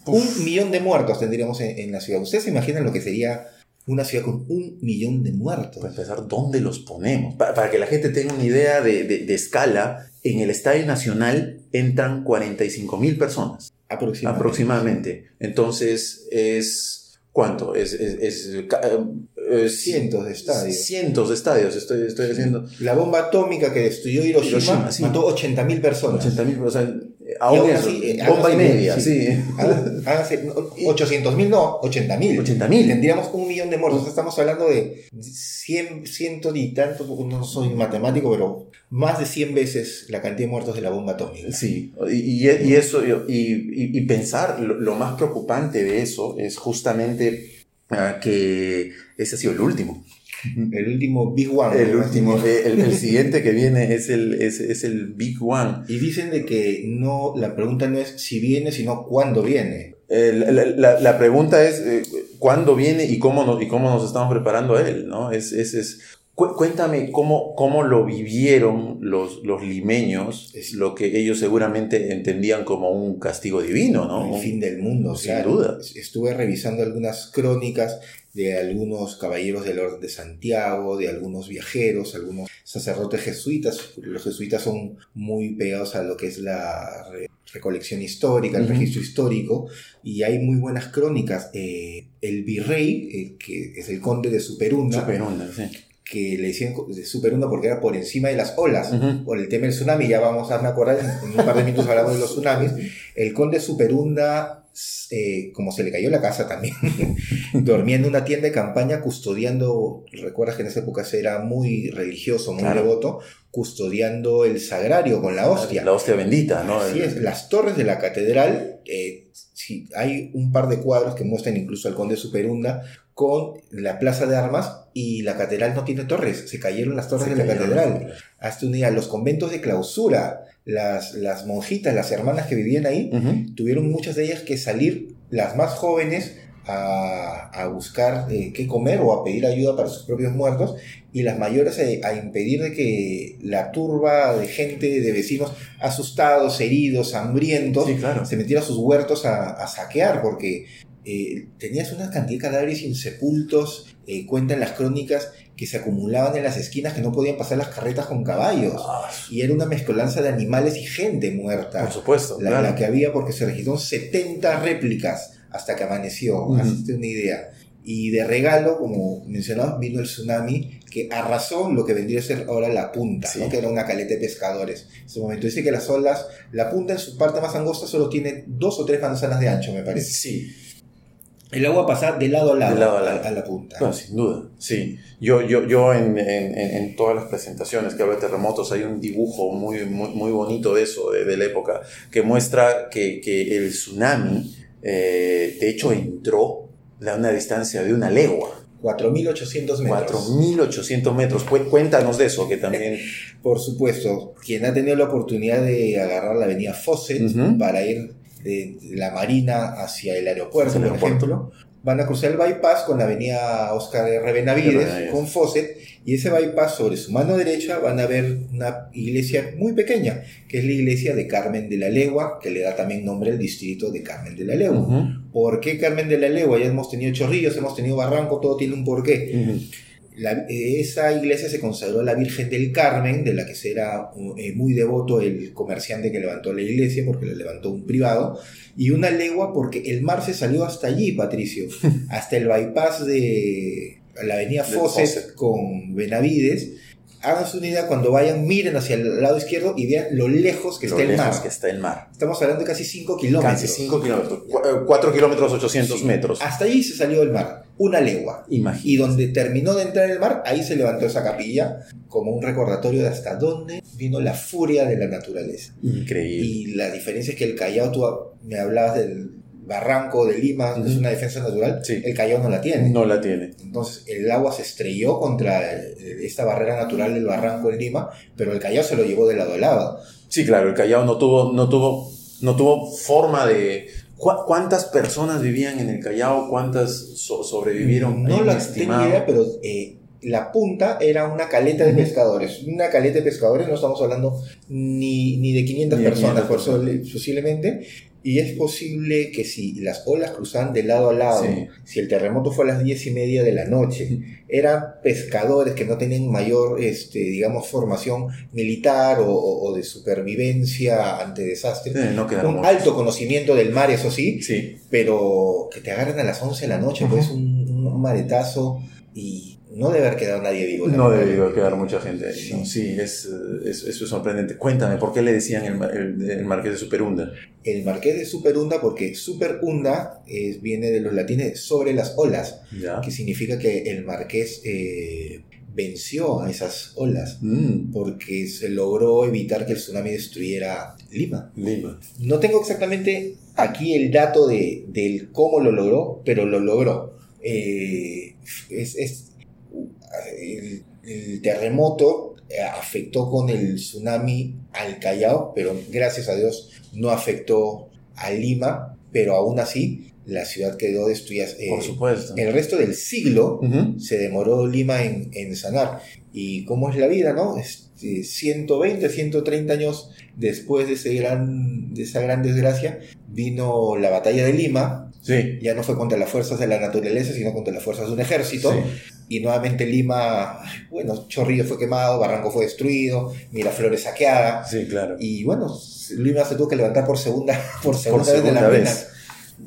Speaker 3: Un millón de muertos tendríamos en, en la ciudad. ¿Ustedes se imaginan lo que sería una ciudad con un millón de muertos?
Speaker 2: Para empezar, ¿dónde los ponemos? Pa- Para, que la gente tenga una idea de, de- de escala, en el Estadio Nacional entran 45 mil personas.
Speaker 3: Aproximadamente.
Speaker 2: aproximadamente. Entonces, es. ¿Cuánto? Es. es, es- ca- eh,
Speaker 3: Cientos de estadios.
Speaker 2: Cientos de estadios, estoy, estoy haciendo.
Speaker 3: La bomba atómica que destruyó Hiroshima,
Speaker 2: Hiroshima, sí.
Speaker 3: mató 80.000 personas.
Speaker 2: 80 mil, o sea, aún
Speaker 3: aún
Speaker 2: eso,
Speaker 3: así, eh,
Speaker 2: bomba y media, sí.
Speaker 3: Háganse, no, 800.000 no, 80.000.
Speaker 2: 80 mil.
Speaker 3: Tendríamos un millón de muertos. Estamos hablando de 100, ciento y tantos, no soy matemático, pero más de 100 veces la cantidad de muertos de la bomba atómica.
Speaker 2: Sí, y, y- y eso, y, y- pensar, lo, lo más preocupante de eso es justamente ah, que ese ha sido el último. *laughs*
Speaker 3: El último Big One.
Speaker 2: El último, el, el siguiente que viene es el, es, es el Big One.
Speaker 3: Y dicen de que no, la pregunta no es si viene, sino cuándo viene.
Speaker 2: Eh, la, la- la pregunta es eh, cuándo viene y cómo, nos, y cómo nos estamos preparando a él, ¿no? Es, es, es- cu- cuéntame cómo, cómo lo vivieron los, los limeños,
Speaker 3: Es-
Speaker 2: lo que ellos seguramente entendían como un castigo divino, ¿no?
Speaker 3: el fin del mundo.
Speaker 2: sin
Speaker 3: claro.
Speaker 2: duda.
Speaker 3: Estuve revisando algunas crónicas de algunos caballeros del Orden de Santiago, de algunos viajeros, algunos sacerdotes jesuitas. Los jesuitas son muy pegados a lo que es la re- recolección histórica, el registro histórico, y hay muy buenas crónicas. Eh, el virrey, eh, que es el conde de Superunda,
Speaker 2: Superunda, sí.
Speaker 3: Que le decían de Superunda porque era por encima de las olas por el tema del tsunami, ya vamos a acordar, en, un par de minutos hablamos de los tsunamis, el conde Superunda, eh, como se le cayó la casa también, *laughs* dormía en una tienda de campaña custodiando, recuerdas que en esa época se era muy religioso, muy
Speaker 2: Claro.
Speaker 3: devoto, custodiando el sagrario con la hostia.
Speaker 2: La hostia bendita, ¿no?
Speaker 3: Así es, las torres de la catedral, eh, sí, hay un par de cuadros que muestran incluso al conde Superunda con la plaza de armas y la catedral no tiene torres, se cayeron las torres
Speaker 2: Se
Speaker 3: de la catedral. Hasta un día, los conventos de clausura, las, las monjitas, las hermanas que vivían ahí, tuvieron muchas de ellas que salir, las más jóvenes, a, a buscar eh, qué comer o a pedir ayuda para sus propios muertos y las mayores a, a impedir de que la turba de gente, de vecinos asustados, heridos, hambrientos,
Speaker 2: Sí, claro.
Speaker 3: se metiera a sus huertos a, a saquear porque eh, tenías una cantidad de cadáveres insepultos, eh, cuentan las crónicas que se acumulaban en las esquinas que no podían pasar las carretas con caballos.
Speaker 2: Ah,
Speaker 3: Y era una mezcolanza de animales y gente muerta.
Speaker 2: por supuesto,
Speaker 3: La,
Speaker 2: claro.
Speaker 3: la que había porque se registraron 70 réplicas hasta que amaneció,
Speaker 2: Ujú.
Speaker 3: hazte una idea. Y de regalo, como mencionabas, vino el tsunami que arrasó lo que vendría a ser ahora la punta,
Speaker 2: Sí.
Speaker 3: ¿no? que era una caleta de pescadores. En ese momento dice que las olas, la punta en su parte más angosta solo tiene dos o tres manzanas de ancho, me parece.
Speaker 2: Sí,
Speaker 3: El agua pasa de lado a lado,
Speaker 2: De lado a lado.
Speaker 3: la punta.
Speaker 2: No, sin duda, sí. Yo, yo, yo en, en- en- en todas las presentaciones que hablo de terremotos hay un dibujo muy, muy, muy bonito de eso, de, de la época, que muestra que, que el tsunami, eh, de hecho, entró a una distancia de una legua,
Speaker 3: 4.800 metros.
Speaker 2: 4.800 metros. Cu- Cuéntanos de eso, que también... *laughs*
Speaker 3: Por supuesto, quien ha tenido la oportunidad de agarrar la avenida Fawcett
Speaker 2: Ujú.
Speaker 3: para ir de la Marina hacia el aeropuerto,
Speaker 2: el
Speaker 3: por
Speaker 2: aeropuerto.
Speaker 3: ejemplo, van a cruzar el bypass con la avenida Oscar R. Benavides, con Fawcett, y ese bypass sobre su mano derecha van a ver una iglesia muy pequeña, que es la iglesia de Carmen de la Legua, que le da también nombre al distrito de Carmen de la Legua. ¿Por qué Carmen de la Legua? Ya hemos tenido chorrillos, hemos tenido barranco, todo tiene un porqué. La- eh, esa iglesia se consagró a la Virgen del Carmen, de la que será eh, muy devoto el comerciante que levantó la iglesia, porque la levantó un privado, y una legua porque el mar se salió hasta allí, Patricio, *laughs* hasta el bypass de la avenida Fawcett con Benavides. Háganse una idea cuando vayan, miren hacia el lado izquierdo y vean lo lejos que
Speaker 2: Lo
Speaker 3: está el mar.
Speaker 2: que está el mar.
Speaker 3: Estamos hablando de casi 5 kilómetros.
Speaker 2: Casi 5 kilómetros. 4 kilómetros 800
Speaker 3: Sí.
Speaker 2: metros.
Speaker 3: Hasta allí se salió el mar, una legua.
Speaker 2: Imagínate.
Speaker 3: Y donde terminó de entrar el mar, ahí se levantó esa capilla como un recordatorio de hasta dónde vino la furia de la naturaleza.
Speaker 2: Increíble.
Speaker 3: Y la diferencia es que el Callao, tú me hablabas del barranco de Lima,
Speaker 2: Ujú.
Speaker 3: es una defensa natural,
Speaker 2: Sí.
Speaker 3: el Callao no la tiene.
Speaker 2: No la tiene.
Speaker 3: Entonces el agua se estrelló contra eh, esta barrera natural del barranco en Lima, pero el Callao se lo llevó de lado a lado.
Speaker 2: Sí, claro, el Callao no tuvo, no tuvo, no tuvo forma de... ¿Cu- ¿Cuántas personas vivían en el Callao? ¿Cuántas so- sobrevivieron?
Speaker 3: No la
Speaker 2: estimado.
Speaker 3: idea, pero eh, la punta era una caleta de pescadores. Una caleta de pescadores, no estamos hablando ni, ni de 500
Speaker 2: Ni de
Speaker 3: personas,
Speaker 2: 500
Speaker 3: por eso, posiblemente. Y es posible que si las olas cruzaban de lado a lado,
Speaker 2: Sí.
Speaker 3: si el terremoto fue a las 10 y media de la noche, *laughs* eran pescadores que no tenían mayor, este, digamos, formación militar o, de supervivencia ante desastres.
Speaker 2: No
Speaker 3: Un alto conocimiento del mar, eso sí,
Speaker 2: Sí,
Speaker 3: pero que te agarren a las 11 de la noche, pues un, un maretazo y no debe haber quedado nadie vivo.
Speaker 2: no
Speaker 3: verdad.
Speaker 2: debió quedar mucha gente. ¿no? Sí, es, es- eso es sorprendente. Cuéntame, ¿por qué le decían el, el- el Marqués de Superunda?
Speaker 3: El marqués de Superunda, porque Superunda es, viene de los latines sobre las olas,
Speaker 2: ¿Ya?
Speaker 3: que significa que el marqués eh, venció a esas olas,
Speaker 2: Mm,
Speaker 3: porque se logró evitar que el tsunami destruyera Lima.
Speaker 2: Lima.
Speaker 3: No tengo exactamente aquí el dato de, del cómo lo logró, pero lo logró. Eh, es, es- el, el terremoto eh, afectó con el tsunami al Callao, pero gracias a Dios no afectó a Lima, pero aún así la ciudad quedó destruida. Eh,
Speaker 2: Por supuesto.
Speaker 3: el resto del siglo se demoró Lima en, en sanar. Y cómo es la vida, ¿no? Este, 120, 130 años después de, ese gran, de esa gran desgracia, vino la batalla de Lima.
Speaker 2: Sí.
Speaker 3: Ya no fue contra las fuerzas de la naturaleza, sino contra las fuerzas de un ejército.
Speaker 2: Sí.
Speaker 3: Y nuevamente Lima, bueno, Chorrillo fue quemado, Barranco fue destruido, Miraflores saqueada.
Speaker 2: Sí, claro.
Speaker 3: Y bueno, Lima se tuvo que levantar por segunda, *laughs* por segunda,
Speaker 2: Por
Speaker 3: vez de
Speaker 2: segunda
Speaker 3: la
Speaker 2: vez.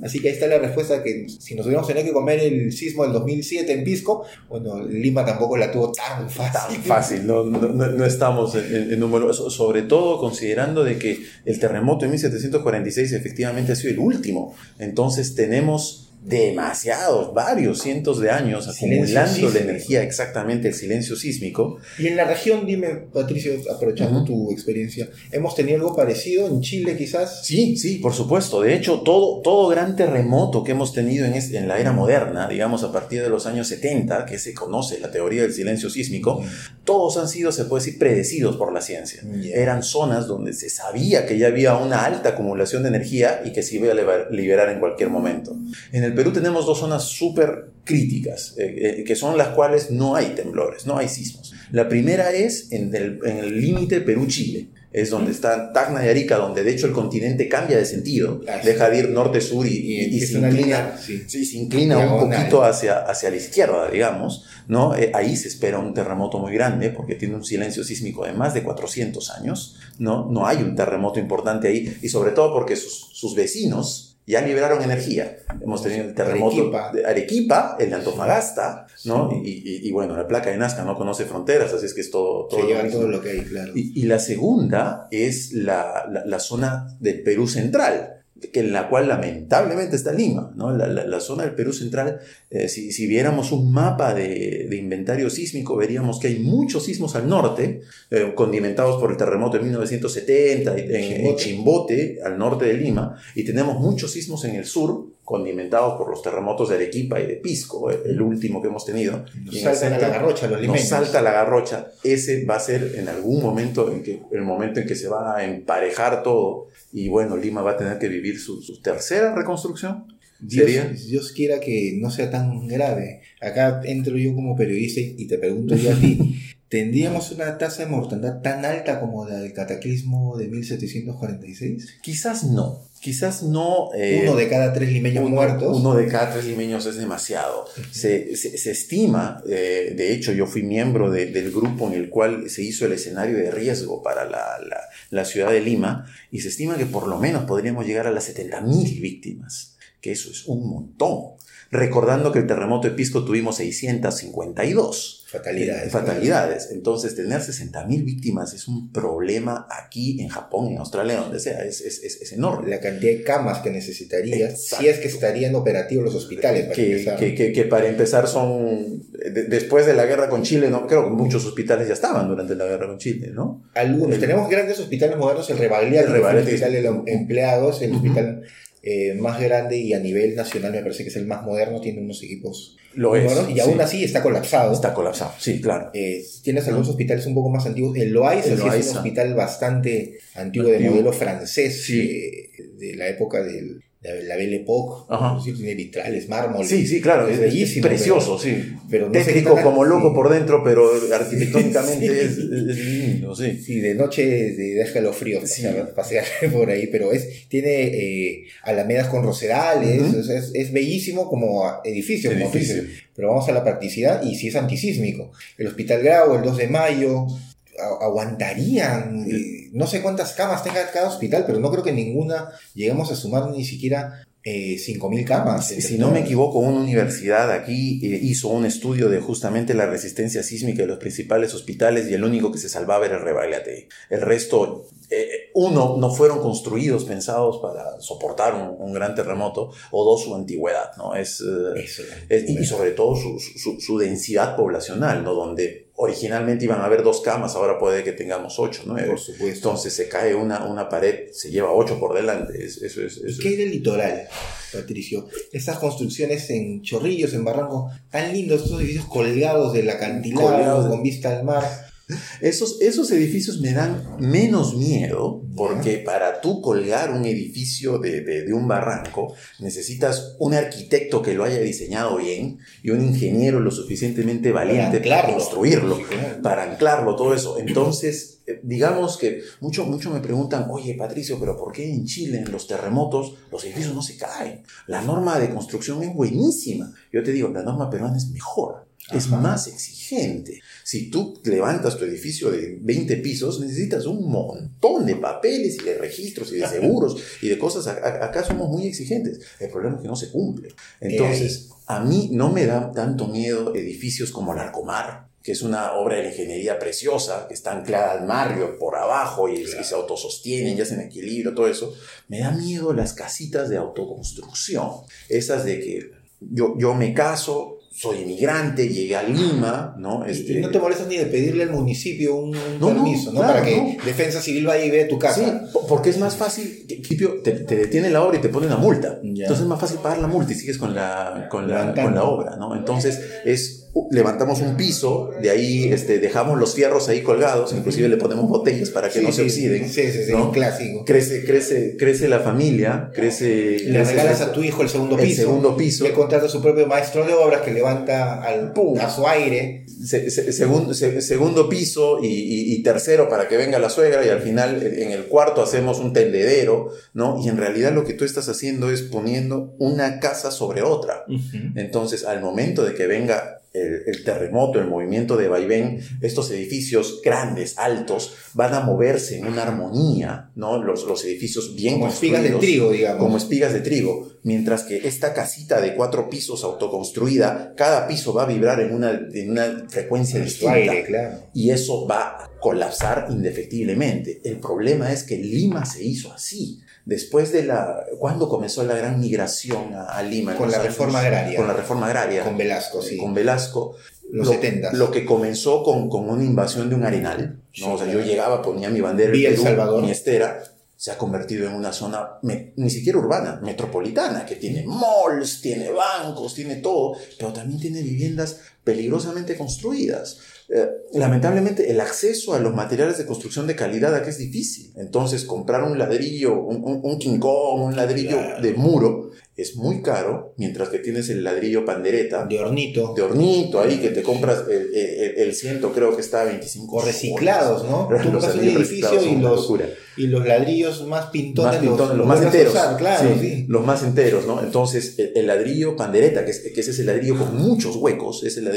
Speaker 3: Así que ahí está la respuesta que si nos hubiéramos tenido que comer el sismo del 2007 en Pisco, bueno, Lima tampoco la tuvo tan fácil.
Speaker 2: Tan fácil, no, no, no- estamos en, en- número, so- sobre todo considerando de que el terremoto de 1746 efectivamente ha sido el último, entonces tenemos demasiados, varios cientos de años acumulando la energía exactamente, el silencio sísmico.
Speaker 3: Y en la región, dime, Patricio, aprovechando tu experiencia, ¿hemos tenido algo parecido en Chile quizás?
Speaker 2: Sí, sí, por supuesto. De hecho, todo, todo gran terremoto que hemos tenido en, este- en la era moderna, digamos a partir de los años 70, que se conoce la teoría del silencio sísmico, todos han sido, se puede decir, predecidos por la ciencia.
Speaker 3: Ya.
Speaker 2: Eran zonas donde se sabía que ya había una alta acumulación de energía y que se iba a liberar en cualquier momento. En el Perú tenemos dos zonas súper críticas, eh, eh, que son las cuales no hay temblores, no hay sismos. La primera es en el límite Perú-Chile es donde está Tacna y Arica, donde de hecho el continente cambia de sentido,
Speaker 3: Ah,
Speaker 2: deja de ir norte-sur y, y- y
Speaker 3: Es
Speaker 2: se inclina,
Speaker 3: línea, sí.
Speaker 2: sí, se inclina un poquito hacia, hacia la izquierda, digamos, ¿no? Eh, ahí se espera un terremoto muy grande porque tiene un silencio sísmico de más de 400 años, ¿no? No hay un terremoto importante ahí y sobre todo porque sus, sus vecinos ya liberaron energía. Hemos tenido el terremoto
Speaker 3: Arequipa.
Speaker 2: de Arequipa, el de Antofagasta, ¿no? Y, y- y bueno, la placa de Nazca no conoce fronteras, así es que es todo, todo
Speaker 3: Se
Speaker 2: lo
Speaker 3: todo lo que hay, claro.
Speaker 2: Y, y la segunda es la, la- la zona del Perú central, que en la cual lamentablemente está Lima. ¿no? La, la- la zona del Perú central, eh, si, si viéramos un mapa de, de inventario sísmico, veríamos que hay muchos sismos al norte, eh, condimentados por el terremoto de 1970 en, en
Speaker 3: Chimbote.
Speaker 2: Chimbote, al norte de Lima, y tenemos muchos sismos en el sur, condimentados por los terremotos de Arequipa y de Pisco, eh, el último que hemos tenido.
Speaker 3: Nos
Speaker 2: Y en el
Speaker 3: saltan a la garrocha los
Speaker 2: nos
Speaker 3: limeños.
Speaker 2: salta la garrocha. Ese va a ser en algún momento, en que, el momento en que se va a emparejar todo. Y bueno, Lima va a tener que vivir su, su tercera reconstrucción.
Speaker 3: Dios,
Speaker 2: sería-
Speaker 3: Dios quiera que no sea tan grave. Acá entro yo como periodista y te pregunto yo a ti, *laughs* ¿tendríamos una tasa de mortandad tan alta como la del cataclismo de 1746?
Speaker 2: Quizás no. Quizás no. eh,
Speaker 3: Uno de cada tres limeños
Speaker 2: uno-
Speaker 3: muertos.
Speaker 2: Uno de cada tres limeños es demasiado. Se, se- se estima, eh, de hecho yo fui miembro de- del grupo en el cual se hizo el escenario de riesgo para la, la- la ciudad de Lima y se estima que por lo menos podríamos llegar a las 70.000 víctimas, que eso es un montón. Recordando que el terremoto de Pisco tuvimos 652.
Speaker 3: Fatalidades.
Speaker 2: Eh, fatalidades. Entonces, tener 60.000 víctimas es un problema aquí en Japón, en Australia, donde sea. Es, es, es, es enorme.
Speaker 3: La cantidad de camas que necesitarías,
Speaker 2: Exacto.
Speaker 3: si es que estarían operativos los hospitales para
Speaker 2: que,
Speaker 3: empezar.
Speaker 2: que, que- que para empezar son, de- después de la guerra con Chile, no creo que muchos hospitales ya estaban durante la guerra con Chile, ¿no?
Speaker 3: Algunos.
Speaker 2: El-
Speaker 3: Tenemos grandes hospitales modernos, el Rebagliati,
Speaker 2: El
Speaker 3: hospital de los empleados, el hospital eh, más grande y a nivel nacional me parece que es el más moderno, tiene unos equipos
Speaker 2: Lo es.
Speaker 3: modernos, y
Speaker 2: sí.
Speaker 3: aún así está colapsado.
Speaker 2: está colapsado, sí, claro.
Speaker 3: Eh, tienes algunos hospitales un poco más antiguos. El Loaiza
Speaker 2: El
Speaker 3: sí es un hospital bastante antiguo de modelo francés,
Speaker 2: Sí.
Speaker 3: eh, de la época del- de la Belle Époque. Es tiene vitrales, mármol.
Speaker 2: Sí, sí, claro, es, es
Speaker 3: bellísimo,
Speaker 2: precioso,
Speaker 3: pero-
Speaker 2: sí.
Speaker 3: Pero no
Speaker 2: Tétrico como loco
Speaker 3: sí.
Speaker 2: por dentro, pero arquitectónicamente *laughs*
Speaker 3: Sí.
Speaker 2: es, es lindo, sí.
Speaker 3: Sí, de noche de escalofrío
Speaker 2: Sí.
Speaker 3: pasear, pasear *laughs* por ahí, pero es tiene eh, alamedas con rosedales, o sea, es, es bellísimo como edificio, como
Speaker 2: Edificio.
Speaker 3: dices. pero vamos a la practicidad y si es antisísmico. El Hospital Grau, el 2 de mayo, aguantarían, eh, no sé cuántas camas tenga cada hospital, pero no creo que ninguna lleguemos a sumar ni siquiera eh, 5.000 camas.
Speaker 2: Si, no me equivoco, una universidad aquí eh, hizo un estudio de justamente la resistencia sísmica de los principales hospitales y el único que se salvaba era el. El resto, eh, uno, no fueron construidos, pensados para soportar un, un gran terremoto, o dos, su antigüedad, ¿no? Es, eh, es- y, sobre todo su, su- su densidad poblacional, ¿no? Donde originalmente iban a haber dos camas, ahora puede que tengamos ocho, nueve.
Speaker 3: por supuesto.
Speaker 2: Entonces se cae una, una pared, se lleva ocho por delante. Es- eso es...
Speaker 3: ¿Y
Speaker 2: eso
Speaker 3: qué hay del litoral, Patricio? Estas construcciones en Chorrillos, en Barranco, tan lindos, estos edificios colgados del acantilado,
Speaker 2: Colgados.
Speaker 3: con vista al mar.
Speaker 2: Esos, esos edificios me dan menos miedo porque para tú colgar un edificio de, de- de un barranco necesitas un arquitecto que lo haya diseñado bien y un ingeniero lo suficientemente valiente para, construirlo, para anclarlo, todo eso. Entonces, eh, digamos que muchos mucho me preguntan, oye Patricio, pero ¿por qué en Chile, en los terremotos, los edificios no se caen? La norma de construcción es buenísima. Yo te digo, la norma peruana es mejor, es más exigente. Si tú levantas tu edificio de 20 pisos, necesitas un montón de papeles y de registros y de seguros y de cosas. Acá somos muy exigentes. El problema es que no se cumple. Entonces, a mí no me da tanto miedo edificios como el Arcomar, que es una obra de la ingeniería preciosa, que está anclada al mar por abajo y, y se autosostienen, ya hacen equilibrio, todo eso. Me da miedo las casitas de autoconstrucción. Esas de que yo, yo me caso, soy inmigrante, llegué a Lima, ¿no? Este,
Speaker 3: Y no te molestas ni de pedirle al municipio un, un
Speaker 2: No, no,
Speaker 3: permiso, ¿no?
Speaker 2: claro,
Speaker 3: Para que
Speaker 2: no.
Speaker 3: Defensa Civil vaya y vea tu casa.
Speaker 2: Sí, po- porque es más fácil, te, te detiene la obra y te pone una multa. Entonces es más fácil pagar la multa y sigues con la, con la, con la obra, ¿no? Entonces es levantamos un piso, de ahí este, dejamos los fierros ahí colgados, inclusive le ponemos botellas para que
Speaker 3: Sí,
Speaker 2: no se oxiden.
Speaker 3: Sí, sí, sí,
Speaker 2: ¿no?
Speaker 3: un clásico.
Speaker 2: Crece, crece, crece la familia, crece...
Speaker 3: Le
Speaker 2: crece
Speaker 3: regalas
Speaker 2: la-
Speaker 3: a tu hijo el segundo
Speaker 2: el
Speaker 3: piso.
Speaker 2: segundo piso.
Speaker 3: Le contratas a su propio maestro de obras que levanta al,
Speaker 2: Pum.
Speaker 3: a su aire.
Speaker 2: se- se- segun- se- segundo piso y, y- y tercero para que venga la suegra y al final en el cuarto hacemos un tendedero, ¿no? Y en realidad lo que tú estás haciendo es poniendo una casa sobre otra. Entonces, al momento de que venga el, el terremoto, el movimiento de vaivén, estos edificios grandes, altos, van a moverse en una armonía, ¿no? Los, los edificios bien
Speaker 3: Como espigas de trigo, digamos.
Speaker 2: Como espigas de trigo. Mientras que esta casita de cuatro pisos autoconstruida, cada piso va a vibrar en una, en una frecuencia
Speaker 3: su
Speaker 2: distinta.
Speaker 3: aire, claro.
Speaker 2: Y eso va a colapsar indefectiblemente. El problema es que Lima se hizo así. Después de la... ¿Cuándo comenzó la gran migración a, a Lima?
Speaker 3: Con la
Speaker 2: años-
Speaker 3: reforma agraria.
Speaker 2: Con la reforma agraria.
Speaker 3: Con Velasco, sí.
Speaker 2: Con Velasco.
Speaker 3: Los
Speaker 2: lo,
Speaker 3: 70.
Speaker 2: Lo que comenzó con, con una invasión de un arenal. ¿no? o sea, yo llegaba, ponía mi bandera
Speaker 3: El
Speaker 2: Perú,
Speaker 3: Salvador.
Speaker 2: mi estera, se ha convertido en una zona me- ni siquiera urbana, metropolitana, que tiene malls, tiene bancos, tiene todo, pero también tiene viviendas peligrosamente construidas. Eh, lamentablemente el acceso a los materiales de construcción de calidad aquí es difícil. Entonces comprar un ladrillo, un, un, un quincón, un ladrillo
Speaker 3: Claro.
Speaker 2: de muro es muy caro, mientras que tienes el ladrillo pandereta
Speaker 3: De hornito.
Speaker 2: de hornito ahí que te compras el, el, el ciento creo que está a 25
Speaker 3: o reciclados, ¿no? *laughs* Tú
Speaker 2: Los
Speaker 3: compras un edificio y los, y los ladrillos más pintones,
Speaker 2: Más pintones, los,
Speaker 3: los
Speaker 2: más enteros.
Speaker 3: usar, claro,
Speaker 2: Sí,
Speaker 3: sí.
Speaker 2: Los más enteros, ¿no? Entonces, el, el ladrillo pandereta, que es, que es ese ladrillo con muchos huecos, ese ladrillo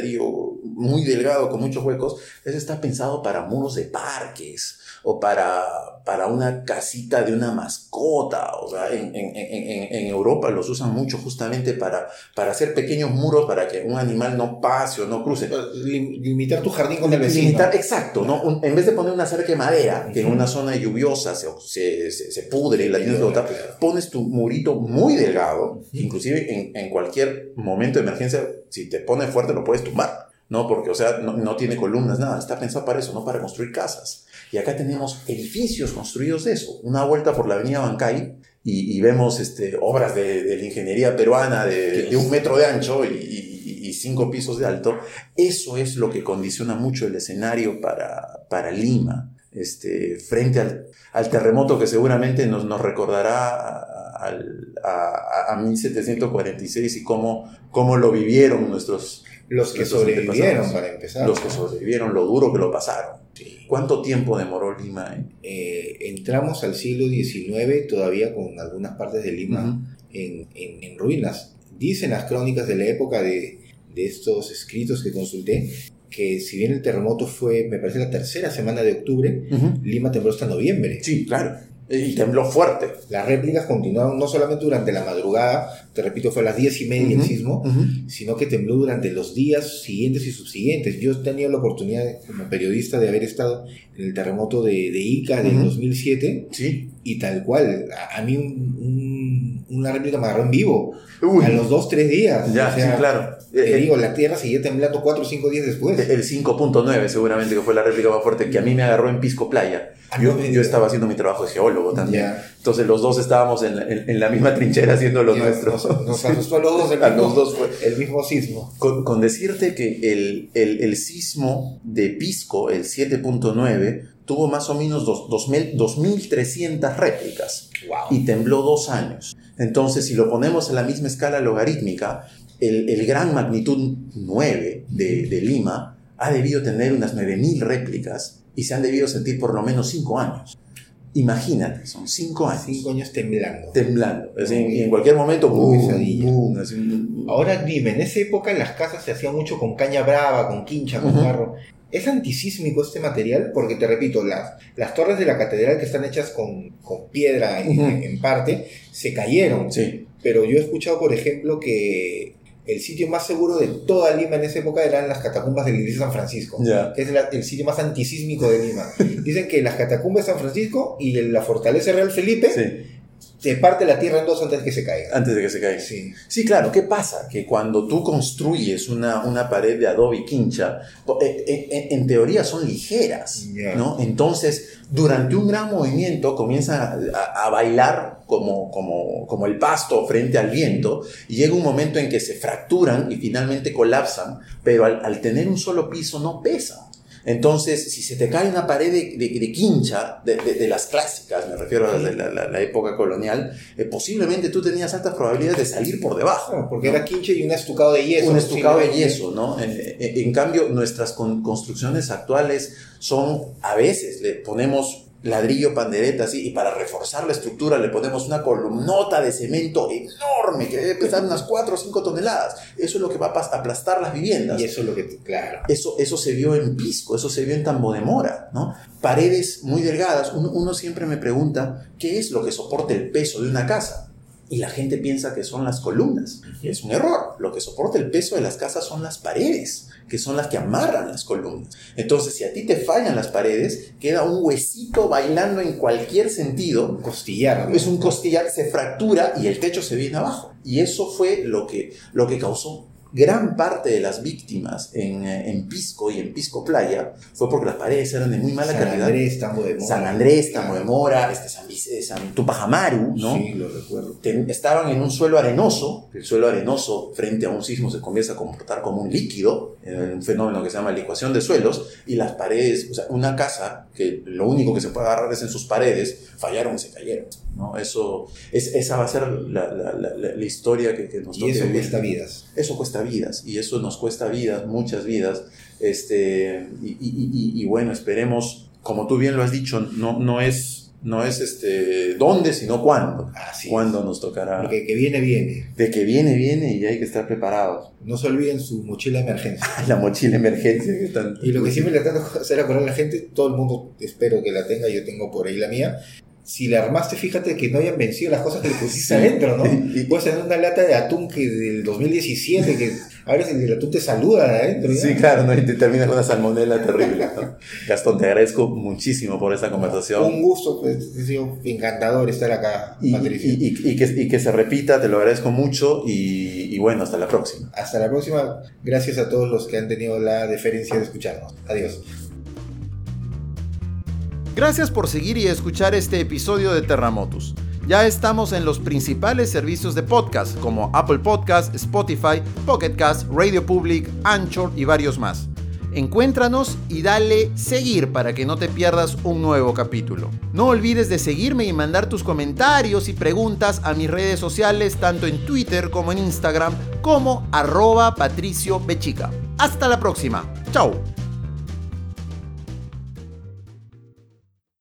Speaker 2: muy delgado con muchos huecos, ese está pensado para muros de parques o para, para una casita de una mascota. O sea, en, en, en, en Europa los usan mucho justamente para, para hacer pequeños muros para que un animal no pase o no cruce.
Speaker 3: Lim- Limitar tu jardín con el vecino.
Speaker 2: Limitar, exacto, ¿no? Un- en vez de poner una cerca de madera, que en una zona lluviosa se, se, se- se pudre y la tienes que botar, pones tu murito muy delgado, inclusive en, en cualquier momento de emergencia, si te pones fuerte lo puedes tumbar, ¿no? Porque, o sea, no, no tiene columnas, nada, está pensado para eso, no para construir casas. Y acá tenemos edificios construidos de eso, una vuelta por la avenida Bancay. Y, y vemos este, obras de, de la ingeniería peruana de, de un metro de ancho y, y- y cinco pisos de alto. Eso es lo que condiciona mucho el escenario para, para Lima, este, frente al, al terremoto que seguramente nos, nos recordará a, a- a 1746 y cómo, cómo lo vivieron nuestros,
Speaker 3: Los que
Speaker 2: Nuestros
Speaker 3: sobrevivieron, para empezar.
Speaker 2: los que sobrevivieron, lo duro que lo pasaron. ¿Cuánto tiempo demoró Lima? eh?
Speaker 3: Entramos al siglo XIX todavía con algunas partes de Lima en, en- en ruinas. Dicen las crónicas de la época de, de estos escritos que consulté que si bien el terremoto fue, me parece, la tercera semana de octubre. Lima tembló hasta noviembre.
Speaker 2: Sí, claro. Y tembló fuerte.
Speaker 3: Las réplicas continuaron no solamente durante la madrugada, te repito, fue a las diez y media el sismo, sino que tembló durante los días siguientes y subsiguientes. Yo he tenido la oportunidad, como periodista, de haber estado en el terremoto de, de Ica del
Speaker 2: Ujú.
Speaker 3: 2007
Speaker 2: Sí.
Speaker 3: y tal cual. A, a mí un- un- una réplica me agarró en vivo.
Speaker 2: Uy.
Speaker 3: A los dos, tres días.
Speaker 2: Ya,
Speaker 3: O sea,
Speaker 2: sí, claro.
Speaker 3: Te
Speaker 2: Eh,
Speaker 3: digo, la tierra seguía temblando cuatro o cinco días después.
Speaker 2: El 5.9 seguramente que fue la réplica más fuerte que a mí me agarró en Pisco Playa. Yo,
Speaker 3: no
Speaker 2: yo estaba haciendo mi trabajo de geólogo también.
Speaker 3: Ya.
Speaker 2: Entonces los dos estábamos en, la- en- en la misma trinchera haciendo lo
Speaker 3: Ya,
Speaker 2: nuestro.
Speaker 3: Nos, nos asustó a los dos el *laughs*
Speaker 2: A
Speaker 3: mismo,
Speaker 2: los dos fue.
Speaker 3: el mismo sismo.
Speaker 2: Con, con decirte que el, el- el sismo de Pisco, el 7.9, tuvo más o menos dos- 2000 2.300 réplicas
Speaker 3: Wow.
Speaker 2: y tembló dos años. Entonces, si lo ponemos en la misma escala logarítmica, el, el gran magnitud 9 de, de Lima ha debido tener unas 9.000 réplicas y se han debido sentir por lo menos 5 años. Imagínate, son 5 años
Speaker 3: Cinco años temblando.
Speaker 2: temblando. Y en cualquier momento, boom, así,
Speaker 3: Ahora dime, en esa época las casas se hacían mucho con caña brava, con quincha, con barro. ¿Es antisísmico este material? Porque te repito, las, las torres de la catedral que están hechas con, con piedra en,
Speaker 2: Ujú.
Speaker 3: en parte, se cayeron.
Speaker 2: Sí,
Speaker 3: Pero yo he escuchado, por ejemplo, que el sitio más seguro de toda Lima en esa época eran las catacumbas de la iglesia de San Francisco.
Speaker 2: ya.
Speaker 3: que es la- el sitio más antisísmico de Lima. *laughs* Dicen que las catacumbas de San Francisco y la fortaleza Real Felipe
Speaker 2: Sí.
Speaker 3: Se parte la tierra en dos antes de que se caiga.
Speaker 2: Antes de que se caiga.
Speaker 3: Sí.
Speaker 2: Sí, claro. ¿Qué pasa? Que cuando tú construyes una, una pared de adobe y quincha, eh, eh, eh, en teoría son ligeras. ¿no? Entonces, durante un gran movimiento comienzan a bailar como, como, como el pasto frente al viento y llega un momento en que se fracturan y finalmente colapsan, pero al, al tener un solo piso no pesan. Entonces, si se te cae una pared de, de- de quincha, de, las clásicas, me refiero a las de la, la- la época colonial, eh, posiblemente tú tenías altas probabilidades de salir por debajo.
Speaker 3: Porque era quinche y un estucado de yeso.
Speaker 2: Un estucado de yeso, ¿no? En, en- en cambio, nuestras con- construcciones actuales son, a veces le ponemos ladrillo, pandereta, así, y para reforzar la estructura le ponemos una columnota de cemento enorme que debe pesar unas 4 o 5 toneladas. Eso es lo que va a aplastar las viviendas.
Speaker 3: Y eso es lo que, claro.
Speaker 2: Eso, eso se vio en Pisco, eso se vio en Tambo de Mora, ¿no? Paredes muy delgadas. Uno, uno siempre me pregunta, ¿qué es lo que soporta el peso de una casa? Y la gente piensa que son las columnas. Es un error. Lo que soporta el peso de las casas son las paredes, que son las que amarran las columnas. Entonces, si a ti te fallan las paredes, queda un huesito bailando en cualquier sentido
Speaker 3: Un costillar. ¿no?
Speaker 2: es un costillar, se fractura y el techo se viene abajo. Y eso fue lo que, lo que causó gran parte de las víctimas en, eh, en Pisco y en Pisco Playa, fue porque las paredes eran de muy mala
Speaker 3: San
Speaker 2: calidad.
Speaker 3: Andrés, Tambo de Mora.
Speaker 2: San Andrés, Tamo de Mora, este, San, eh, San Tupac Amaru, ¿no?
Speaker 3: Sí, lo recuerdo.
Speaker 2: Ten- estaban en un suelo arenoso, el suelo arenoso frente a un sismo se comienza a comportar como un líquido, eh, un fenómeno que se llama licuación de suelos, y las paredes, o sea, una casa que lo único que se puede agarrar es en sus paredes, fallaron y se cayeron. ¿no? Eso, es, esa va a ser la, la- la- historia que, que nos
Speaker 3: Y
Speaker 2: toque
Speaker 3: eso
Speaker 2: vivir.
Speaker 3: cuesta vidas.
Speaker 2: Eso cuesta vidas, y eso nos cuesta vidas, muchas vidas. Este, y, y- y- y bueno, esperemos, como tú bien lo has dicho, no, no es, no es este, dónde, sino cuándo.
Speaker 3: Así
Speaker 2: Cuándo nos tocará.
Speaker 3: Porque que viene, viene.
Speaker 2: De que viene, viene y hay que estar preparados.
Speaker 3: No se olviden su mochila de emergencia. *laughs*
Speaker 2: La mochila emergencia que están.
Speaker 3: Y lo que siempre le trato de hacer acordar a la gente, todo el mundo espero que la tenga, yo tengo por ahí la mía. Si la armaste, fíjate que no hayan vencido las cosas que le pusiste adentro, ¿no? *laughs*
Speaker 2: Y- y-
Speaker 3: Puedes tener una lata de atún que del 2017, que a veces el atún te saluda de adentro.
Speaker 2: Sí, claro, ¿no? y te termina con una salmonela terrible. ¿no? *laughs* Gastón, te agradezco muchísimo por esta
Speaker 3: Un
Speaker 2: conversación.
Speaker 3: gusto, pues, ha sido encantador estar acá,
Speaker 2: Y,
Speaker 3: Patricia.
Speaker 2: y- y- y que, y que se repita, te lo agradezco mucho y, y bueno, hasta la próxima.
Speaker 3: Hasta la próxima. Gracias a todos los que han tenido la deferencia de escucharnos. Adiós.
Speaker 1: Gracias por seguir y escuchar este episodio de Terramotus. Ya estamos en los principales servicios de podcast como Apple Podcast, Spotify, Pocket Cast, Radio Public, Anchor y varios más. Encuéntranos y dale seguir para que no te pierdas un nuevo capítulo. No olvides de seguirme y mandar tus comentarios y preguntas a mis redes sociales tanto en Twitter como en Instagram como arroba patricio bechica. Hasta la próxima. Chao.